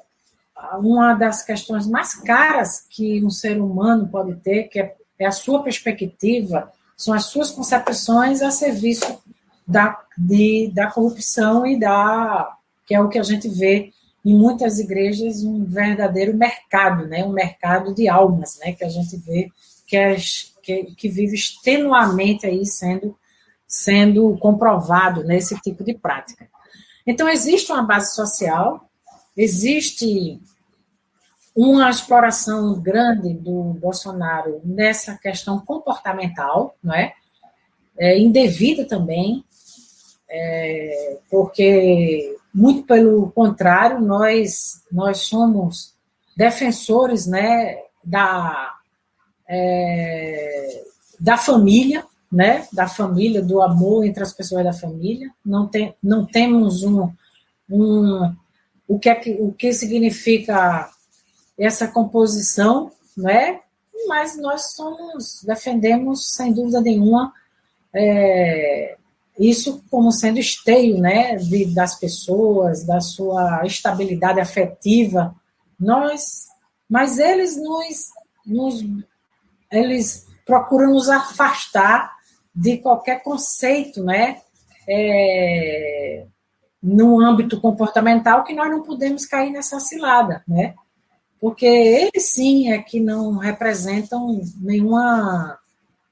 uma das questões mais caras que um ser humano pode ter, que é, é a sua perspectiva, são as suas concepções a serviço da, de, da corrupção e da que é o que a gente vê em muitas igrejas um verdadeiro mercado, né, um mercado de almas, né, que a gente vê que, é, que, que vive extenuamente aí sendo sendo comprovado nesse tipo de prática. Então existe uma base social Existe uma exploração grande do Bolsonaro nessa questão comportamental, não é? é indevida também, é, porque, muito pelo contrário, nós, nós somos defensores né, da, é, da família, né, da família, do amor entre as pessoas da família. Não, tem, não temos um, um o que, é que, o que significa essa composição, não é? Mas nós somos, defendemos, sem dúvida nenhuma, é, isso como sendo esteio né, de, das pessoas, da sua estabilidade afetiva. Nós, mas eles nos, nos eles procuram nos afastar de qualquer conceito, né? É, no âmbito comportamental que nós não podemos cair nessa cilada, né? Porque eles sim é que não representam nenhuma,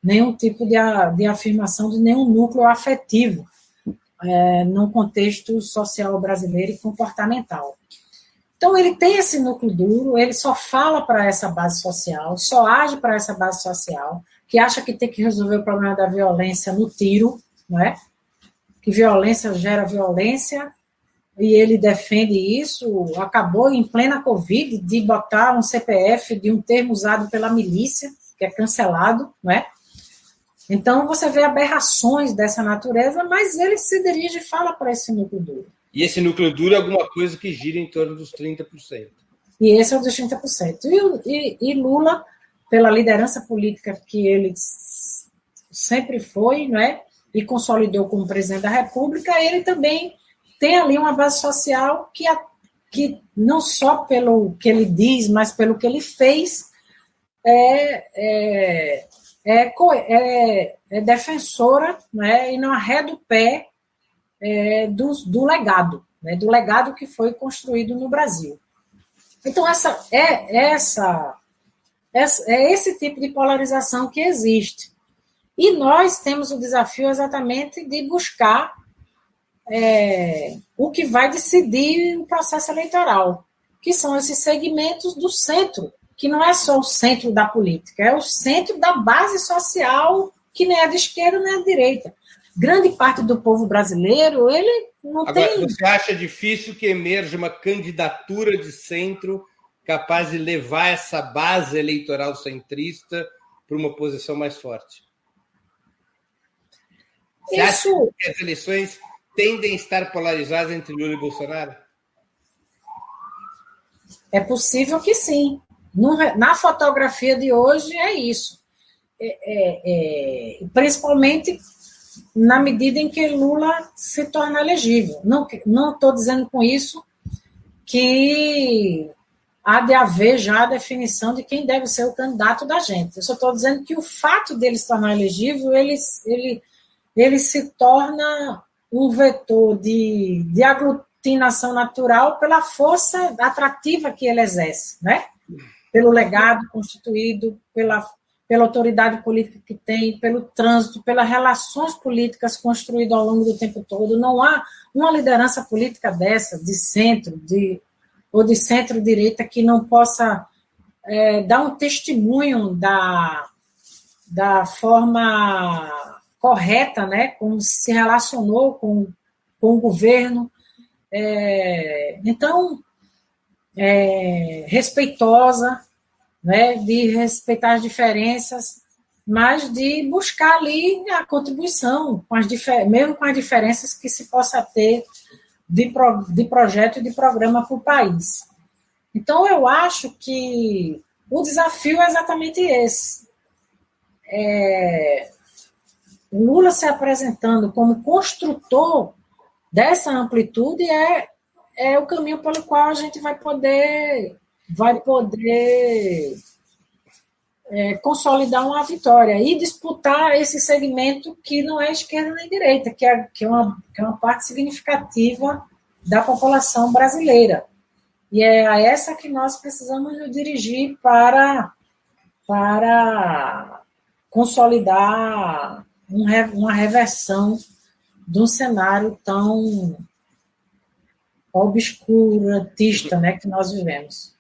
nenhum tipo de, de afirmação de nenhum núcleo afetivo é, no contexto social brasileiro e comportamental. Então, ele tem esse núcleo duro, ele só fala para essa base social, só age para essa base social, que acha que tem que resolver o problema da violência no tiro, não é? Que violência gera violência, e ele defende isso, acabou em plena Covid de botar um CPF de um termo usado pela milícia, que é cancelado, não é? Então você vê aberrações dessa natureza, mas ele se dirige e fala para esse núcleo duro. E esse núcleo duro é alguma coisa que gira em torno dos 30%. E esse é o dos 30%. E, e, e Lula, pela liderança política que ele sempre foi, não é? E consolidou como presidente da República, ele também tem ali uma base social que, que não só pelo que ele diz, mas pelo que ele fez, é, é, é, é, é defensora né, e não arreda o pé é, do, do legado, né, do legado que foi construído no Brasil. Então, essa é, essa, essa, é esse tipo de polarização que existe. E nós temos o desafio exatamente de buscar é, o que vai decidir o processo eleitoral, que são esses segmentos do centro, que não é só o centro da política, é o centro da base social, que nem é de esquerda nem é de direita. Grande parte do povo brasileiro, ele não Agora, tem. Você acha difícil que emerja uma candidatura de centro capaz de levar essa base eleitoral centrista para uma posição mais forte? Você Isso... acha que as eleições tendem a estar polarizadas entre Lula e Bolsonaro? É possível que sim. Na fotografia de hoje é isso. É, é, é, principalmente na medida em que Lula se torna elegível. Não estou dizendo com isso que há de haver já a definição de quem deve ser o candidato da gente. Eu só estou dizendo que o fato dele se tornar elegível, ele, ele, ele se torna um vetor de, de aglutinação natural pela força atrativa que ele exerce, né? pelo legado constituído, pela, pela autoridade política que tem, pelo trânsito, pelas relações políticas construídas ao longo do tempo todo. Não há uma liderança política dessa, de centro, de, ou de centro-direita, que não possa é, dar um testemunho da, da forma correta, né, como se relacionou com, com o governo. É, então, é, respeitosa, né, de respeitar as diferenças, mas de buscar ali a contribuição, com as mesmo com as diferenças que se possa ter de, pro, de projeto e de programa para o país. Então, eu acho que o desafio é exatamente esse. É, Lula se apresentando como construtor dessa amplitude é, é o caminho pelo qual a gente vai poder vai poder é, consolidar uma vitória e disputar esse segmento que não é esquerda nem direita, que é, que é, uma, que é uma parte significativa da população brasileira. E é a essa que nós precisamos dirigir para, para consolidar uma reversão de um cenário tão obscurantista né, que nós vivemos.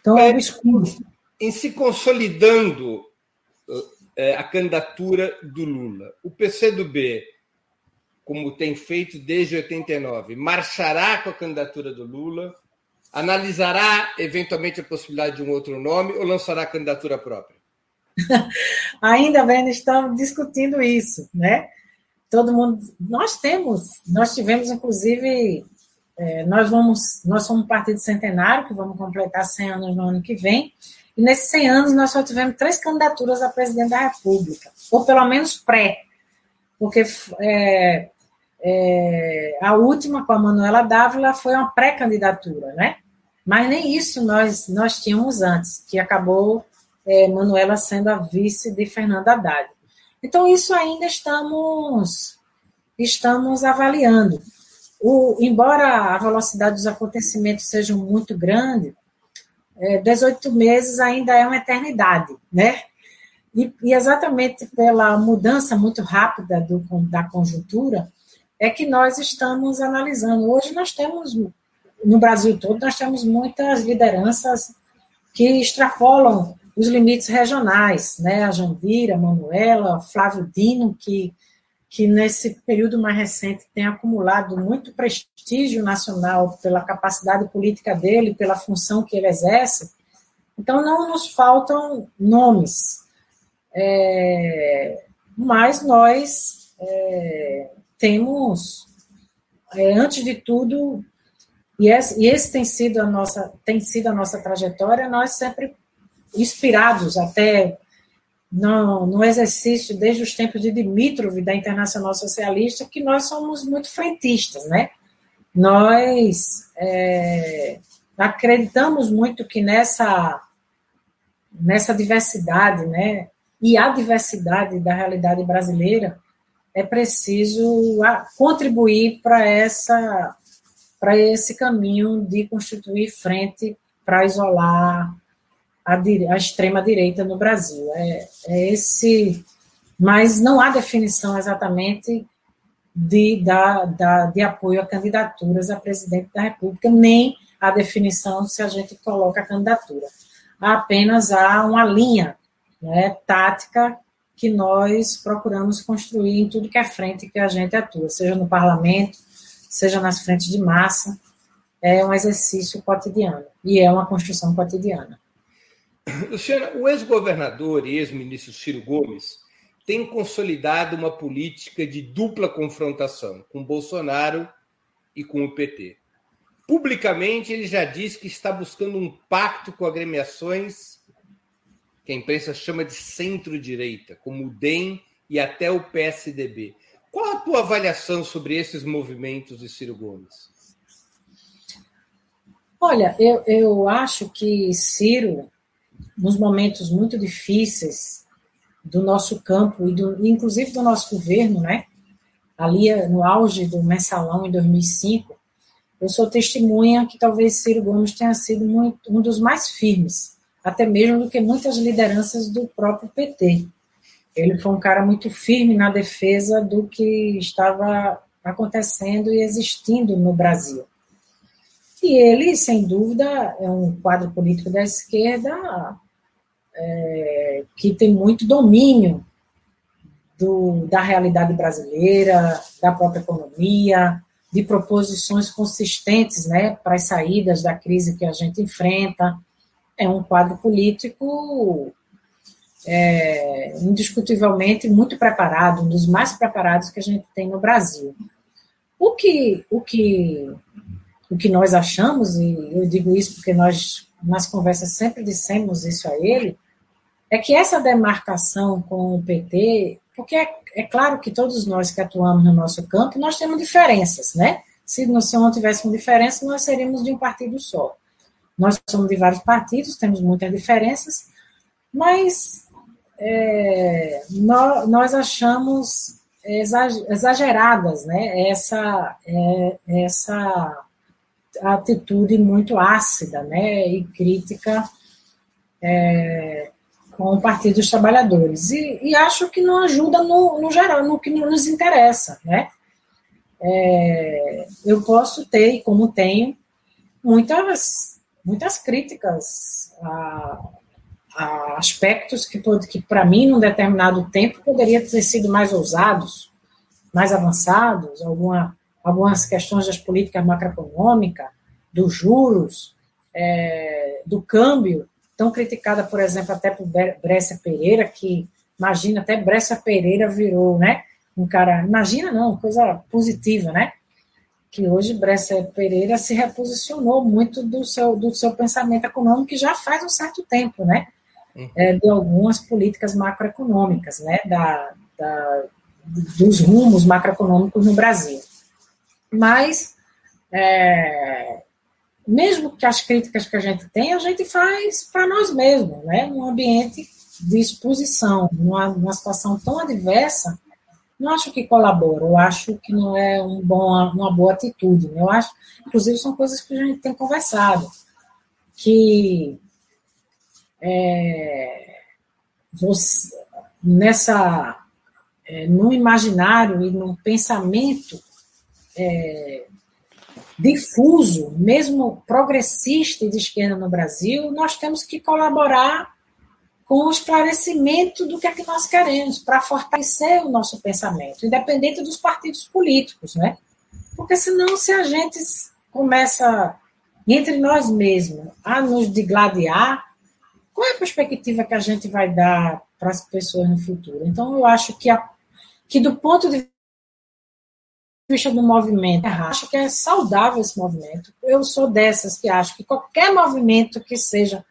Então, é, obscuro. Em se consolidando é, a candidatura do Lula, o PCdoB, como tem feito desde 89, marchará com a candidatura do Lula, analisará eventualmente a possibilidade de um outro nome ou lançará a candidatura própria? Ainda bem, estamos discutindo isso, né? Todo mundo, nós temos, nós tivemos inclusive, é, nós vamos, nós somos um partido centenário que vamos completar 100 anos no ano que vem. E nesses 100 anos nós só tivemos três candidaturas a presidente da República, ou pelo menos pré, porque é, é, a última com a Manuela Dávila foi uma pré-candidatura, né? Mas nem isso nós nós tínhamos antes, que acabou é, Manuela sendo a vice de Fernanda Haddad. Então, isso ainda estamos, estamos avaliando. O, embora a velocidade dos acontecimentos seja muito grande, é, 18 meses ainda é uma eternidade, né? E, e, exatamente pela mudança muito rápida do, da conjuntura, é que nós estamos analisando. Hoje nós temos, no Brasil todo, nós temos muitas lideranças que extrapolam os limites regionais, né? A Jandira, a Manuela, Flávio Dino, que, que nesse período mais recente tem acumulado muito prestígio nacional pela capacidade política dele, pela função que ele exerce. Então, não nos faltam nomes, é, mas nós é, temos, é, antes de tudo, e esse, e esse tem sido a nossa tem sido a nossa trajetória, nós sempre inspirados até no, no exercício desde os tempos de Dimitrov, da Internacional Socialista, que nós somos muito frentistas, né? Nós é, acreditamos muito que nessa, nessa diversidade, né? E a diversidade da realidade brasileira é preciso contribuir para essa para esse caminho de constituir frente para isolar a, a extrema-direita no Brasil. É, é, esse, mas não há definição exatamente de, da, da, de apoio a candidaturas a presidente da República, nem a definição se a gente coloca a candidatura. Apenas há uma linha né, tática que nós procuramos construir em tudo que é frente que a gente atua, seja no parlamento, seja nas frentes de massa, é um exercício cotidiano e é uma construção cotidiana. Luciana, o ex-governador e ex-ministro Ciro Gomes tem consolidado uma política de dupla confrontação com Bolsonaro e com o PT. Publicamente, ele já diz que está buscando um pacto com agremiações que a imprensa chama de centro-direita, como o DEM e até o PSDB. Qual a tua avaliação sobre esses movimentos de Ciro Gomes? Olha, eu, eu acho que Ciro nos momentos muito difíceis do nosso campo e do, inclusive do nosso governo, né? Ali no auge do mensalão em 2005, eu sou testemunha que talvez Ciro Gomes tenha sido muito, um dos mais firmes, até mesmo do que muitas lideranças do próprio PT. Ele foi um cara muito firme na defesa do que estava acontecendo e existindo no Brasil. E ele, sem dúvida, é um quadro político da esquerda é, que tem muito domínio do, da realidade brasileira, da própria economia, de proposições consistentes né, para as saídas da crise que a gente enfrenta. É um quadro político é, indiscutivelmente muito preparado, um dos mais preparados que a gente tem no Brasil. O que, o que, o que nós achamos, e eu digo isso porque nós nas conversas sempre dissemos isso a ele, é que essa demarcação com o PT, porque é, é claro que todos nós que atuamos no nosso campo, nós temos diferenças, né? Se, se não tivéssemos diferença, nós seríamos de um partido só. Nós somos de vários partidos, temos muitas diferenças, mas é, nós, nós, achamos exageradas né? essa, é, essa atitude muito ácida né, e crítica é, com o Partido dos Trabalhadores. E, e, acho que não ajuda no, no geral, no que nos interessa. Né? É, eu posso ter, e como tenho, muitas, muitas críticas a, a aspectos que, que para mim, num determinado tempo, poderia ter sido mais ousados, mais avançados, alguma algumas questões das políticas macroeconômicas, dos juros, é, do câmbio, tão criticada, por exemplo, até por Brescia Pereira, que imagina, até Brescia Pereira virou, né? Um cara, imagina não, coisa positiva, né? Que hoje Brescia Pereira se reposicionou muito do seu, do seu pensamento econômico, que já faz um certo tempo, né? Uhum. É, de algumas políticas macroeconômicas, né? Da, da, dos rumos macroeconômicos no Brasil. Mas, é, mesmo que as críticas que a gente tem, a gente faz para nós mesmos, né? Num ambiente de exposição, numa, numa situação tão adversa, não acho que colabora, eu acho que não é um bom, uma boa atitude. Né? Eu acho, inclusive, são coisas que a gente tem conversado, que é, você, nessa, é, no imaginário e no pensamento é, difuso, mesmo progressista e de esquerda no Brasil, nós temos que colaborar com o esclarecimento do que é que nós queremos, para fortalecer o nosso pensamento, independente dos partidos políticos, né? Porque senão, se a gente começa, entre nós mesmos, a nos digladiar, qual é a perspectiva que a gente vai dar para as pessoas no futuro? Então, eu acho que, a, que do ponto de vista do movimento, acho que é saudável esse movimento. Eu sou dessas que acho que qualquer movimento que seja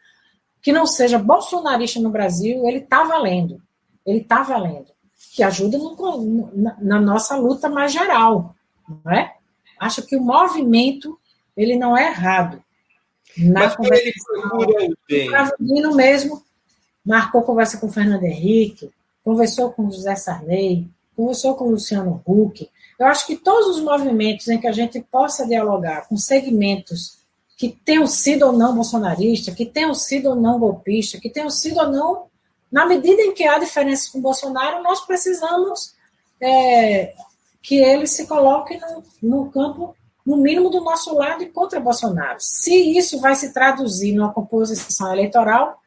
que não seja bolsonarista no Brasil, ele está valendo. ele está valendo, que ajuda no, na, na, nossa luta mais geral, não é? Acho que o movimento ele não é errado. Na Mas quando ele procura o bem. O mesmo marcou conversa com o Fernando Henrique, conversou com o José Sarney, conversou com o Luciano Huck. Eu acho que todos os movimentos em que a gente possa dialogar com segmentos que tenham sido ou não bolsonaristas, que tenham sido ou não golpistas, que tenham sido ou não, na medida em que há diferenças com Bolsonaro, nós precisamos é, que ele se coloque no, no campo, no mínimo, do nosso lado e contra Bolsonaro. Se isso vai se traduzir numa composição eleitoral,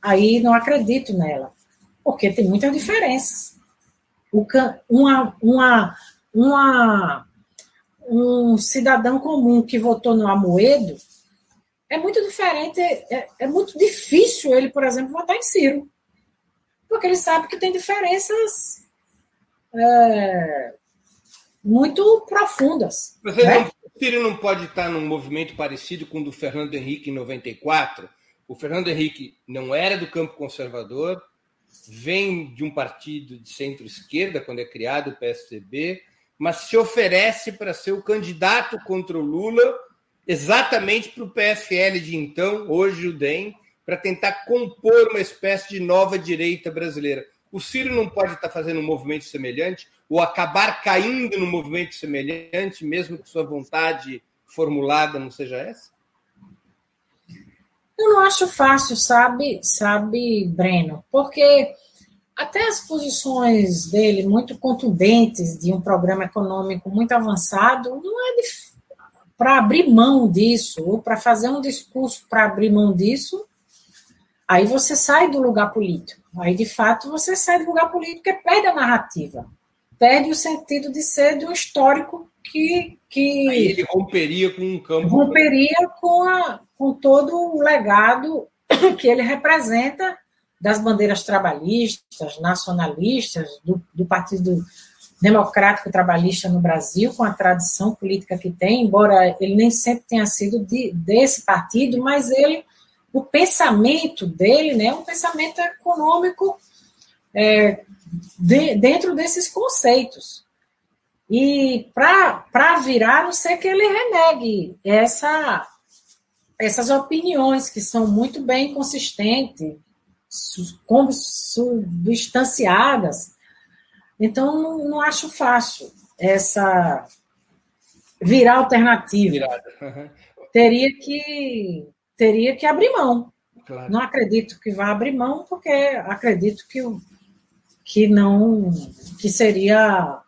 aí não acredito nela, porque tem muitas diferenças. Uma, uma, uma um cidadão comum que votou no Amoedo, é muito diferente, é, é, muito difícil ele, por exemplo, votar em Ciro. Porque ele sabe que tem diferenças é, muito profundas. Mas né? não, Ciro não pode estar num movimento parecido com o do Fernando Henrique em 94. O Fernando Henrique não era do campo conservador, vem de um partido de centro-esquerda, quando é criado o PSDB, mas se oferece para ser o candidato contra o Lula, exatamente para o PFL de então, hoje o DEM, para tentar compor uma espécie de nova direita brasileira. O Ciro não pode estar fazendo um movimento semelhante ou acabar caindo num movimento semelhante, mesmo que sua vontade formulada não seja essa? Eu não acho fácil, sabe, sabe, Breno, porque até as posições dele muito contundentes de um programa econômico muito avançado, não é para abrir mão disso, ou para fazer um discurso para abrir mão disso, aí você sai do lugar político. Aí, de fato, você sai do lugar político e perde a narrativa. Perde o sentido de ser de um histórico que. que aí ele romperia com um campo. Romperia com, a, com todo o legado que ele representa das bandeiras trabalhistas, nacionalistas, do, do Partido Democrático Trabalhista no Brasil, com a tradição política que tem, embora ele nem sempre tenha sido de, desse partido, mas ele, o pensamento dele, né, é um pensamento econômico é, de, dentro desses conceitos. E para virar, não sei que ele renegue essa, essas opiniões que são muito bem consistentes, substanciadas. Então, não, não acho fácil essa virar alternativa. Uhum. Teria que teria que abrir mão. Claro. Não acredito que vá abrir mão, porque acredito que, que não que seria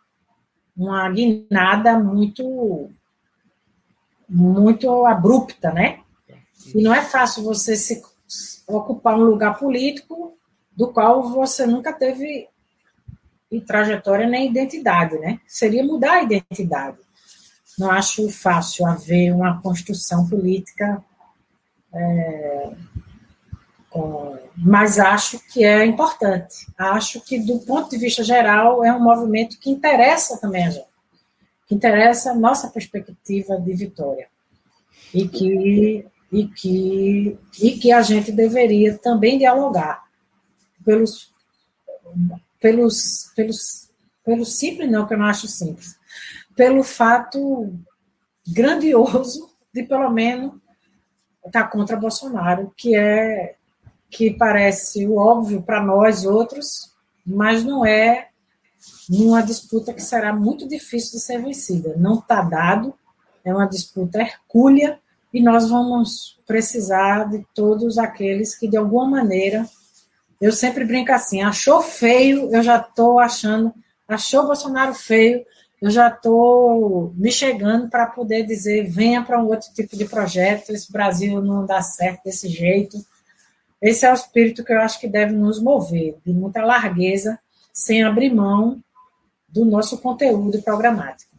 uma guinada muito muito abrupta, né? E não é fácil você se ocupar um lugar político do qual você nunca teve trajetória nem identidade, né? Seria mudar a identidade. Não acho fácil haver uma construção política, é, com, mas acho que é importante. Acho que, do ponto de vista geral, é um movimento que interessa também a gente, que interessa a nossa perspectiva de vitória. E que e que, e que a gente deveria também dialogar pelos, pelos, pelos, pelo simples, não, que eu não acho simples, pelo fato grandioso de, pelo menos, estar contra Bolsonaro, que é que parece o óbvio para nós outros, mas não é numa disputa que será muito difícil de ser vencida. Não está dado, é uma disputa hercúlea, e nós vamos precisar de todos aqueles que, de alguma maneira, eu sempre brinco assim, achou feio, eu já estou achando, achou Bolsonaro feio, eu já estou me chegando para poder dizer, venha para um outro tipo de projeto, esse Brasil não dá certo desse jeito. Esse é o espírito que eu acho que deve nos mover, de muita largueza, sem abrir mão do nosso conteúdo programático.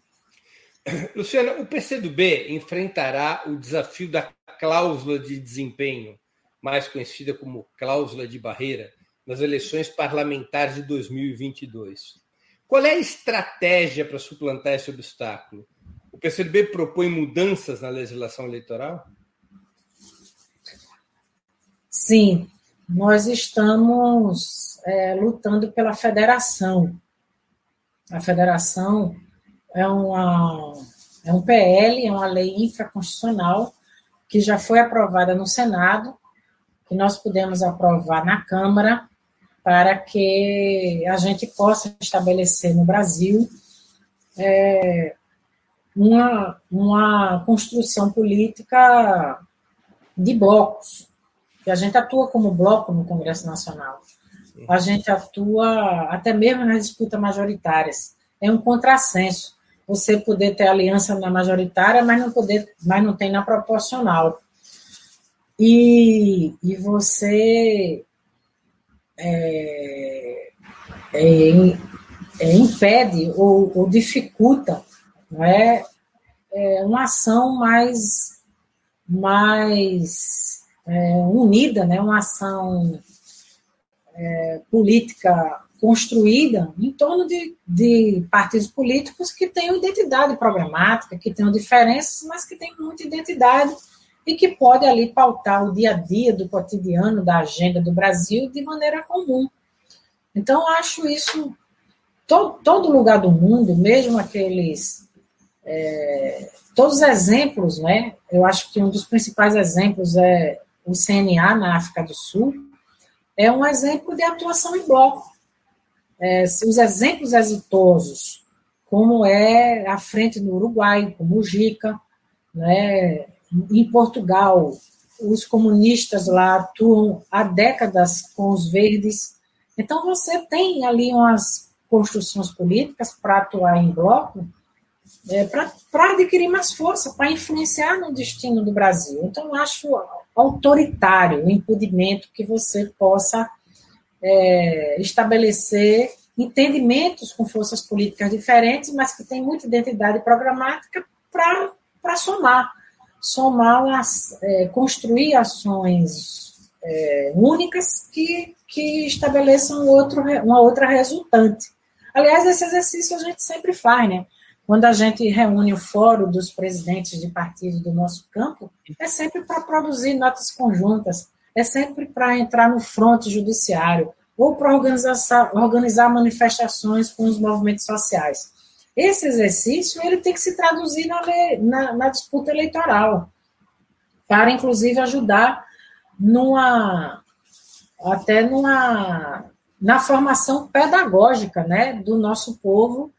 Luciana, o PCdoB enfrentará o desafio da cláusula de desempenho, mais conhecida como cláusula de barreira, nas eleições parlamentares de 2022. Qual é a estratégia para suplantar esse obstáculo? O PCdoB propõe mudanças na legislação eleitoral? Sim, nós estamos é, lutando pela federação. A federação é, uma, é um PL, é uma lei infraconstitucional que já foi aprovada no Senado, que nós pudemos aprovar na Câmara, para que a gente possa estabelecer no Brasil é, uma, uma construção política de blocos. E a gente atua como bloco no Congresso Nacional. A gente atua até mesmo nas disputas majoritárias. É um contrassenso você poder ter aliança na majoritária, mas não poder, mas não tem na proporcional. E, e você é, é, é, impede ou, ou, dificulta não é, é, uma ação mais, mais é, unida, né, uma ação é, política construída em torno de, de partidos políticos que tenham identidade programática, que tenham diferenças, mas que têm muita identidade e que pode ali pautar o dia a dia do cotidiano, da agenda do Brasil de maneira comum. Então, acho isso, todo, todo lugar do mundo, mesmo aqueles, é, todos os exemplos, né, eu acho que um dos principais exemplos é o CNA na África do Sul, é um exemplo de atuação em bloco. É, os exemplos exitosos, como é a frente no Uruguai, como o JICA, né, em Portugal, os comunistas lá atuam há décadas com os verdes. Então, você tem ali umas construções políticas para atuar em bloco, é, para adquirir mais força, para influenciar no destino do Brasil. Então, acho autoritário o impedimento que você possa é, estabelecer entendimentos com forças políticas diferentes, mas que têm muita identidade programática para somar somar, é, construir ações é, únicas que, que estabeleçam outro, uma outra resultante. Aliás, esse exercício a gente sempre faz, né? Quando a gente reúne o fórum dos presidentes de partidos do nosso campo, é sempre para produzir notas conjuntas, é sempre para entrar no fronte judiciário, ou para organizar, organizar manifestações com os movimentos sociais. Esse exercício ele tem que se traduzir na, na, na disputa eleitoral, para inclusive ajudar numa até numa na formação pedagógica, né, do nosso povo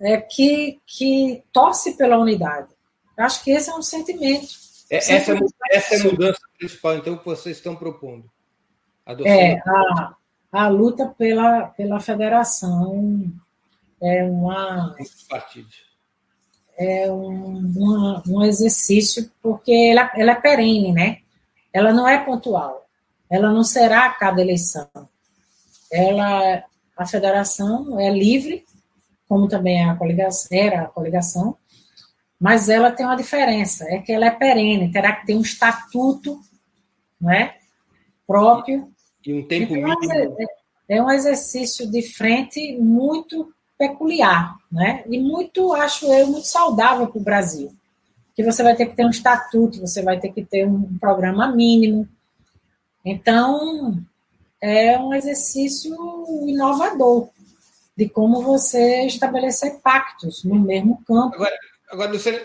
é, que que torce pela unidade. Acho que esse é um sentimento. É, essa, essa é a mudança principal, então, que vocês estão propondo. É, a, a luta pela, pela federação é uma. É um, uma, um exercício, porque ela, ela é perene, né? Ela não é pontual. Ela não será a cada eleição. Ela, a federação é livre, como também a coligação, era a coligação, mas ela tem uma diferença, é que ela é perene, terá que ter um estatuto não é? próprio. E um tempo então, mínimo. É, é um exercício de frente muito peculiar, né? E muito, acho eu, muito saudável para o Brasil. Que você vai ter que ter um estatuto, você vai ter que ter um programa mínimo. Então, é um exercício inovador de como você estabelecer pactos no mesmo campo. Agora, agora você,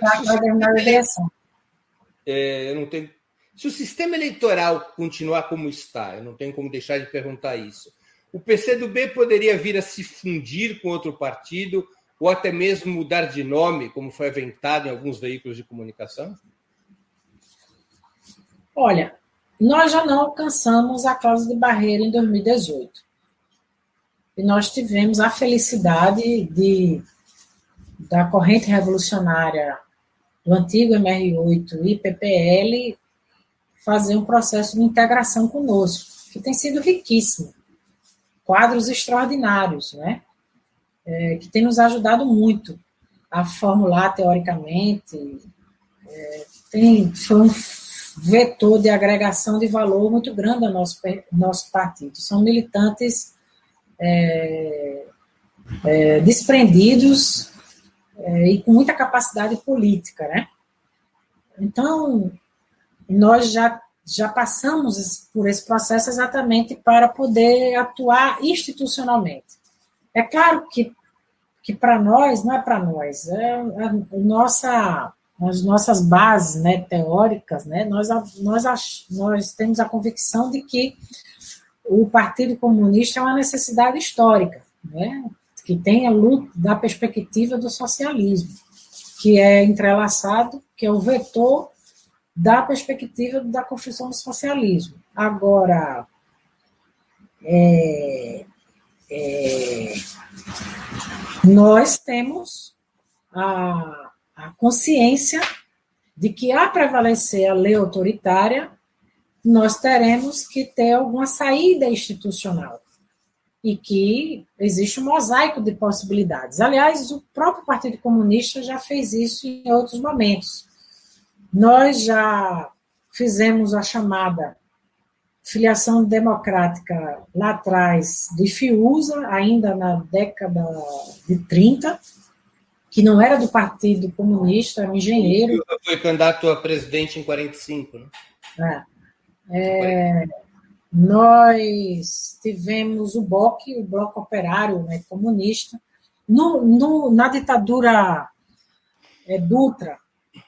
É, eu não tenho. Se o sistema eleitoral continuar como está, eu não tenho como deixar de perguntar isso o PCdoB poderia vir a se fundir com outro partido ou até mesmo mudar de nome, como foi aventado em alguns veículos de comunicação? Olha, nós já não alcançamos a cláusula de barreira em 2018. E nós tivemos a felicidade de da corrente revolucionária do antigo MR8 e PPL fazer um processo de integração conosco, que tem sido riquíssimo quadros extraordinários, né? É, que tem nos ajudado muito a formular teoricamente. É, tem, foi um vetor de agregação de valor muito grande ao nosso, nosso partido. São militantes é, é, desprendidos é, e com muita capacidade política, né? Então, nós já já passamos por esse processo exatamente para poder atuar institucionalmente. É claro que, que para nós, não é para nós, é a nossa, as nossas bases né, teóricas, né, nós, nós, nós temos a convicção de que o Partido Comunista é uma necessidade histórica, né, que tem a luta da perspectiva do socialismo, que é entrelaçado, que é o vetor da perspectiva da construção do socialismo. Agora, é, é, nós temos a, a consciência de que, a prevalecer a lei autoritária, nós teremos que ter alguma saída institucional e que existe um mosaico de possibilidades. Aliás, o próprio Partido Comunista já fez isso em outros momentos. Nós já fizemos a chamada filiação democrática lá atrás do IFIUSA, ainda na década de 30, que não era do Partido Comunista, era um engenheiro. Foi candidato a presidente em 45, né? É, é, nós tivemos o BOC, o Bloco Operário né, Comunista. No, no, na ditadura é, Dutra,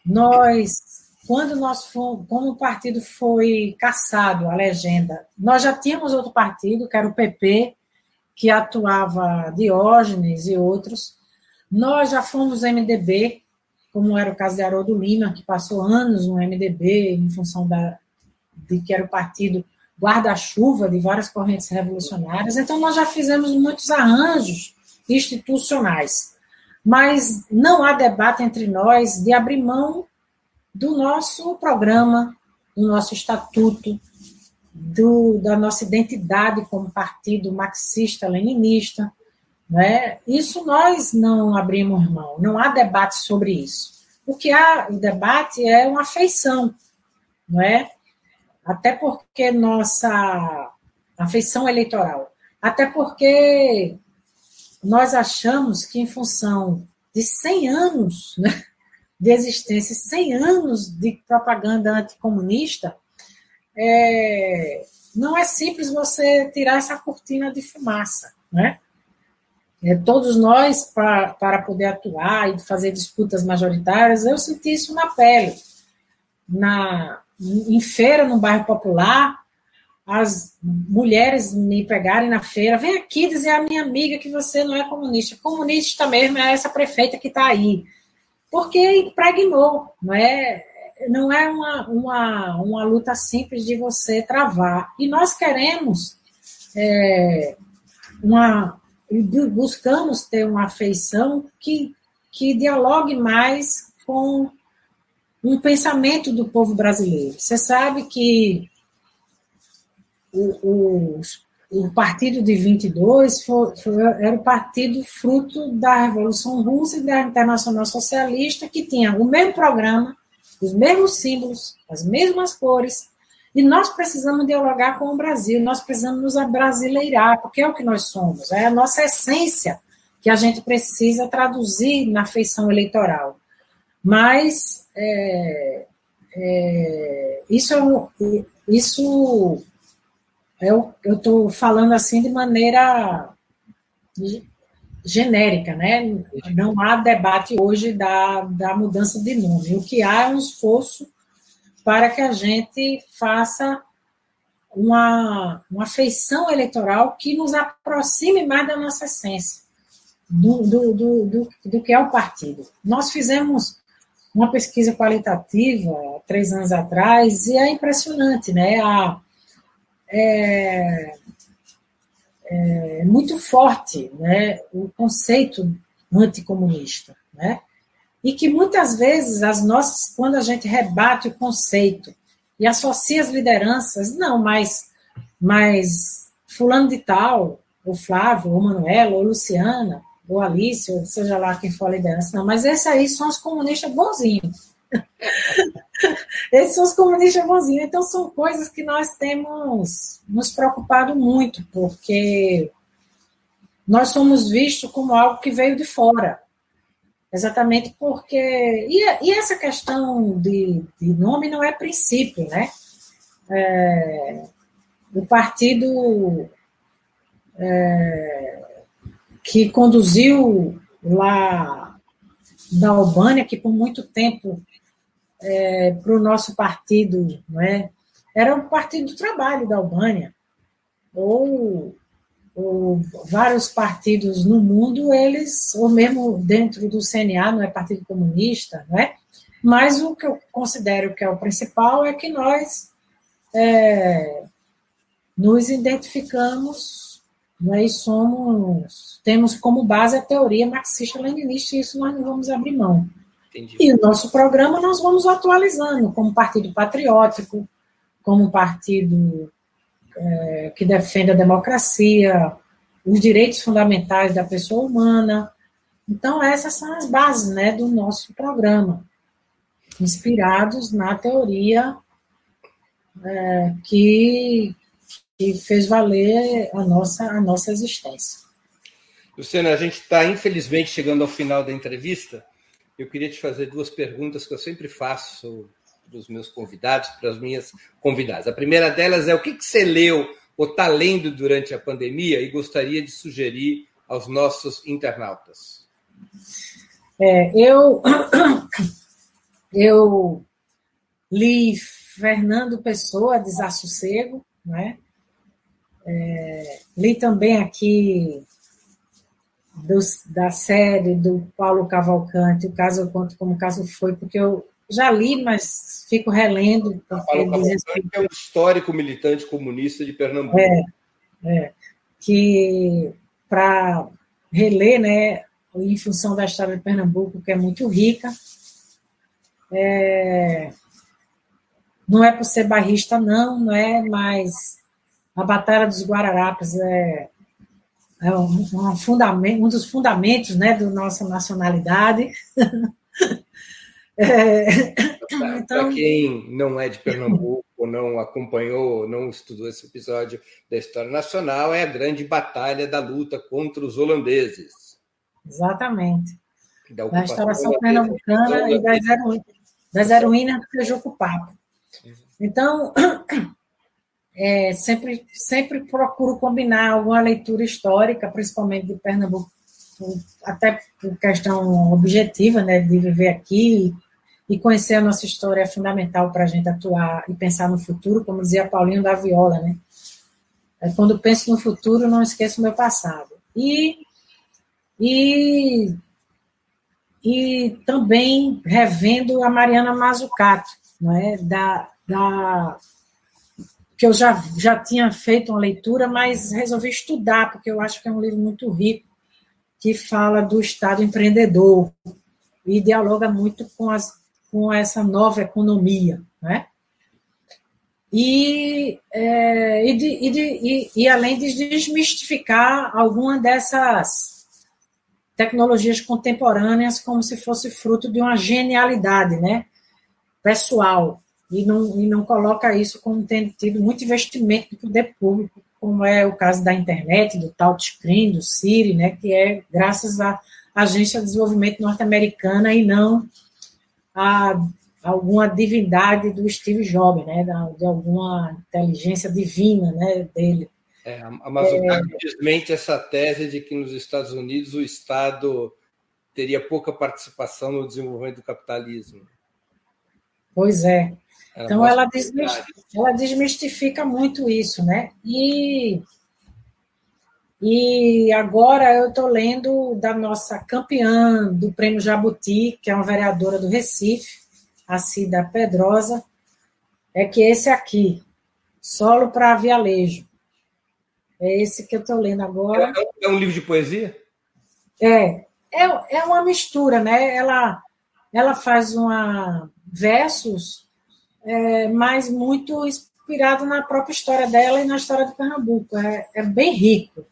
nós quando nós fomos, como o partido foi caçado, a legenda, nós já tínhamos outro partido, que era o PP, que atuava Diógenes e outros. Nós já fomos MDB, como era o caso de Haroldo Lima, que passou anos no MDB, em função da, de que era o partido guarda-chuva de várias correntes revolucionárias. Então, nós já fizemos muitos arranjos institucionais. Mas não há debate entre nós de abrir mão do nosso programa, do nosso estatuto, do, da nossa identidade como partido marxista-leninista. Né? Isso nós não abrimos mão, não há debate sobre isso. O que há o debate é uma afeição, não é? Até porque nossa afeição eleitoral, até porque nós achamos que em função de 100 anos, né, de existência, 100 anos de propaganda anticomunista, é, não é simples você tirar essa cortina de fumaça, né? É, todos nós, pra, para poder atuar e fazer disputas majoritárias, eu senti isso na pele. Na, em feira, no bairro popular, as mulheres me pegarem na feira, vem aqui dizer à minha amiga que você não é comunista. Comunista mesmo é essa prefeita que está aí porque impregnou, não é? Não é uma, uma, uma luta simples de você travar. E nós queremos é, uma. Buscamos ter uma afeição que, que dialogue mais com um pensamento do povo brasileiro. Você sabe que os o partido de 22 foi, foi, era o partido fruto da Revolução Russa e da Internacional Socialista, que tinha o mesmo programa, os mesmos símbolos, as mesmas cores, e nós precisamos dialogar com o Brasil, nós precisamos nos abrasileirar, porque é o que nós somos, é a nossa essência que a gente precisa traduzir na feição eleitoral. Mas é, é, isso, é isso eu estou falando assim de maneira genérica, né? Não há debate hoje da, da mudança de nome. O que há é um esforço para que a gente faça uma, uma feição eleitoral que nos aproxime mais da nossa essência, do, do, do, do, do que é o partido. Nós fizemos uma pesquisa qualitativa três anos atrás e é impressionante, né? A, é, é muito forte né, o conceito anticomunista, né? E que muitas vezes as nossas, quando a gente rebate o conceito e associa as lideranças, não, mas, mas fulano de tal, ou Flávio, ou Manuela, ou Luciana, ou Alice, ou seja lá quem for a liderança, não, mas esses aí são os comunistas bonzinhos. Esses são os comunistas bonzinhos. Então, são coisas que nós temos nos preocupado muito, porque nós somos vistos como algo que veio de fora. Exatamente porque. E, e essa questão de, de, nome não é princípio, né? é, o partido é, que conduziu lá da Albânia, que por muito tempo é, para o nosso partido, não é? era o Partido do Trabalho da Albânia, ou, ou, vários partidos no mundo, eles, ou mesmo dentro do CNA, não é Partido Comunista, não é? Mas o que eu considero que é o principal é que nós é, nos identificamos e somos, temos como base a teoria marxista-leninista, e isso nós não vamos abrir mão. Entendi. E o nosso programa nós vamos atualizando como partido patriótico, como partido é, que defende a democracia, os direitos fundamentais da pessoa humana. Então, essas são as bases né, do nosso programa, inspirados na teoria é, que, que fez valer a nossa, a nossa existência. Luciana, a gente está, infelizmente, chegando ao final da entrevista eu queria te fazer duas perguntas que eu sempre faço para os meus convidados, para as minhas convidadas. A primeira delas é o que, que você leu ou está lendo durante a pandemia e gostaria de sugerir aos nossos internautas? É, eu, eu li Fernando Pessoa, Desassossego, né? É, li também aqui dos, da série do Paulo Cavalcante, o caso eu conto como o caso foi, porque eu já li, mas fico relendo. Paulo Cavalcante é um histórico militante comunista de Pernambuco. É, é que para reler, né, em função da história de Pernambuco, que é muito rica, é, não é por ser barrista, não, não é, mas a Batalha dos Guararapes é é um, um, fundamento, um dos fundamentos né, da nossa nacionalidade. é, então... Para quem não é de Pernambuco, não acompanhou, não estudou esse episódio da história nacional, é a grande batalha da luta contra os holandeses. Exatamente. Da, da instalação pernambucana e das, heroínas, do Tejuco-Papo. Então, é, sempre, sempre procuro combinar alguma leitura histórica, principalmente de Pernambuco, até por questão objetiva, né, de viver aqui e conhecer a nossa história é fundamental para a gente atuar e pensar no futuro, como dizia Paulinho da Viola, né? É, quando penso no futuro, não esqueço o meu passado. E, e, e também revendo a Mariana Mazzucato, não é? da, da que eu já, já tinha feito uma leitura, mas resolvi estudar, porque eu acho que é um livro muito rico, que fala do Estado empreendedor e dialoga muito com, as, com essa nova economia. Né? E, é, e, de, e, de, e, e além de desmistificar alguma dessas tecnologias contemporâneas como se fosse fruto de uma genialidade né, pessoal e não, e não coloca isso como tendo tido muito investimento do poder público, como é o caso da internet, do touchscreen, do Siri, né, que é graças à Agência de Desenvolvimento Norte-Americana e não a alguma divindade do Steve Jobs, né, de alguma inteligência divina né, dele. É, a Mazzucato é, desmente essa tese de que nos Estados Unidos o Estado teria pouca participação no desenvolvimento do capitalismo. Pois é. Então, ela desmistifica, ela desmistifica muito isso, né? E, e agora eu estou lendo da nossa campeã do Prêmio Jabuti, que é uma vereadora do Recife, a Cida Pedrosa, é que esse aqui, Solo para Vialejo. É esse que eu estou lendo agora. É, é um livro de poesia? É, é, é uma mistura, né? Ela, ela faz uma versos é, mas muito inspirado na própria história dela e na história de Pernambuco. É, é bem rico.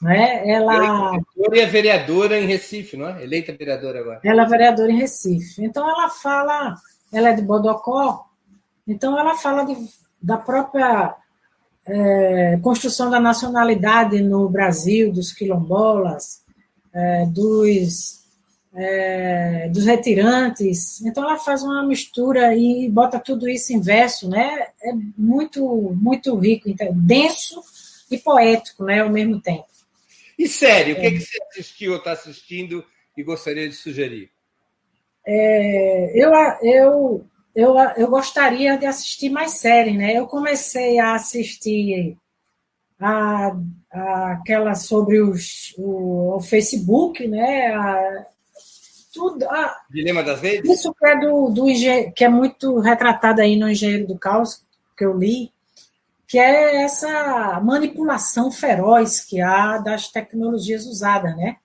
Né? Ela é vereadora em Recife, não é? Eleita vereadora agora. Ela é vereadora em Recife. Então ela fala, ela é de Bodocó, então ela fala de, da própria é, construção da nacionalidade no Brasil, dos quilombolas, é, dos é, dos retirantes. Então ela faz uma mistura e bota tudo isso em verso, né? É muito, muito rico, então, denso e poético, né, ao mesmo tempo. E sério, o que, é. que você assistiu ou está assistindo e gostaria de sugerir? É, eu, eu, eu, eu gostaria de assistir mais séries, né? Eu comecei a assistir a, a, aquela sobre os, o, o Facebook, né? A, tudo. A, Dilema das redes? Isso que é, do, do, que é muito retratado aí no Engenheiro do Caos, que eu li, que é essa manipulação feroz que há das tecnologias usadas, né?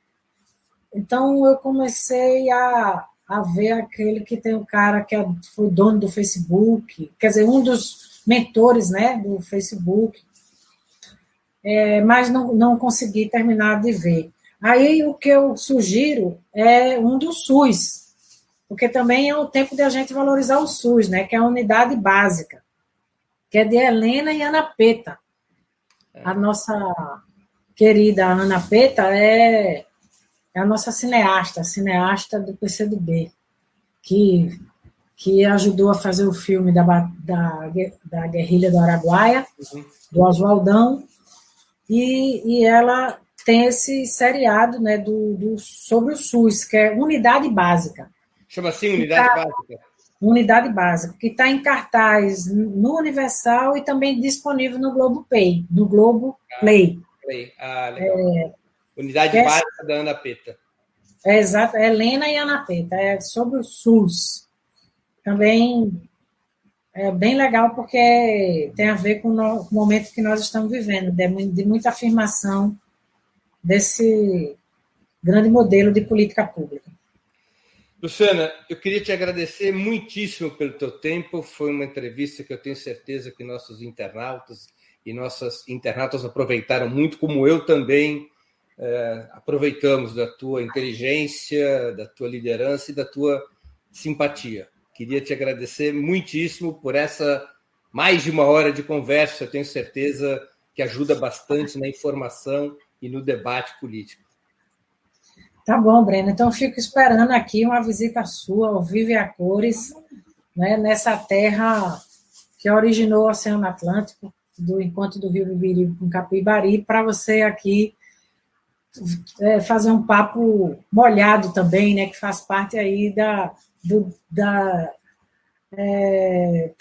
Então eu comecei a, a ver aquele que tem o cara que é, foi dono do Facebook, quer dizer, um dos mentores, né, do Facebook, é, mas não, não consegui terminar de ver. Aí o que eu sugiro é um do SUS, porque também é o tempo de a gente valorizar o SUS, né, que é a unidade básica, que é de Helena e Ana Peta. A nossa querida Ana Peta é, é a nossa cineasta, a cineasta do PCdoB, que, que ajudou a fazer o filme da, da, da Guerrilha do Araguaia, uhum. do Oswaldão, e, e ela tem esse seriado né, do, do, sobre o SUS, que é Unidade Básica. Chama assim Unidade tá, Básica? Unidade Básica, que está em cartaz no Universal e também disponível no Globo Play. No Globo ah, Play. Play. Ah, legal. É, Unidade é, Básica da Ana Peta. É, exato, é Helena e Ana Peta, é sobre o SUS. Também é bem legal porque tem a ver com o momento que nós estamos vivendo, de muita afirmação desse grande modelo de política pública. Luciana, eu queria te agradecer muitíssimo pelo teu tempo. Foi uma entrevista que eu tenho certeza que nossos internautas e nossas internautas aproveitaram muito, como eu também é, aproveitamos da tua inteligência, da tua liderança e da tua simpatia. Queria te agradecer muitíssimo por essa mais de uma hora de conversa. Eu tenho certeza que ajuda bastante na informação e no debate político. Tá bom, Breno. Então, fico esperando aqui uma visita sua, ao vivo e a cores, né, nessa terra que originou o Oceano Atlântico, do encontro do Rio Bibiri com Capibari, para você aqui é, fazer um papo molhado também, né, que faz parte aí da, do, da é,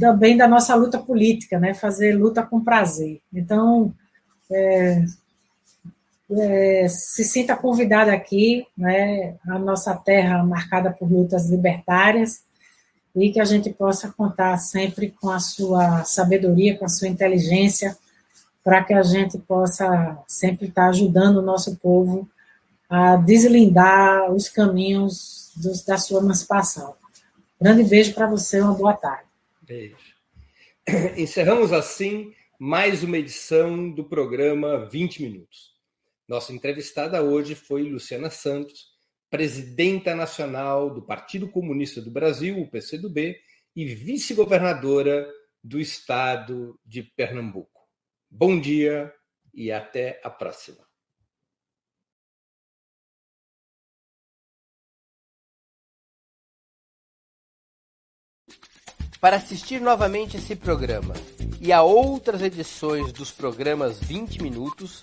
também da nossa luta política, né, fazer luta com prazer. Então, é, é, se sinta convidada aqui, né, a nossa terra marcada por lutas libertárias, e que a gente possa contar sempre com a sua sabedoria, com a sua inteligência, para que a gente possa sempre estar ajudando o nosso povo a deslindar os caminhos da sua emancipação. Grande beijo para você, uma boa tarde. Beijo. Encerramos assim mais uma edição do programa 20 Minutos. Nossa entrevistada hoje foi Luciana Santos, presidenta nacional do Partido Comunista do Brasil, o PCdoB, e vice-governadora do estado de Pernambuco. Bom dia e até a próxima. Para assistir novamente esse programa e a outras edições dos programas 20 Minutos,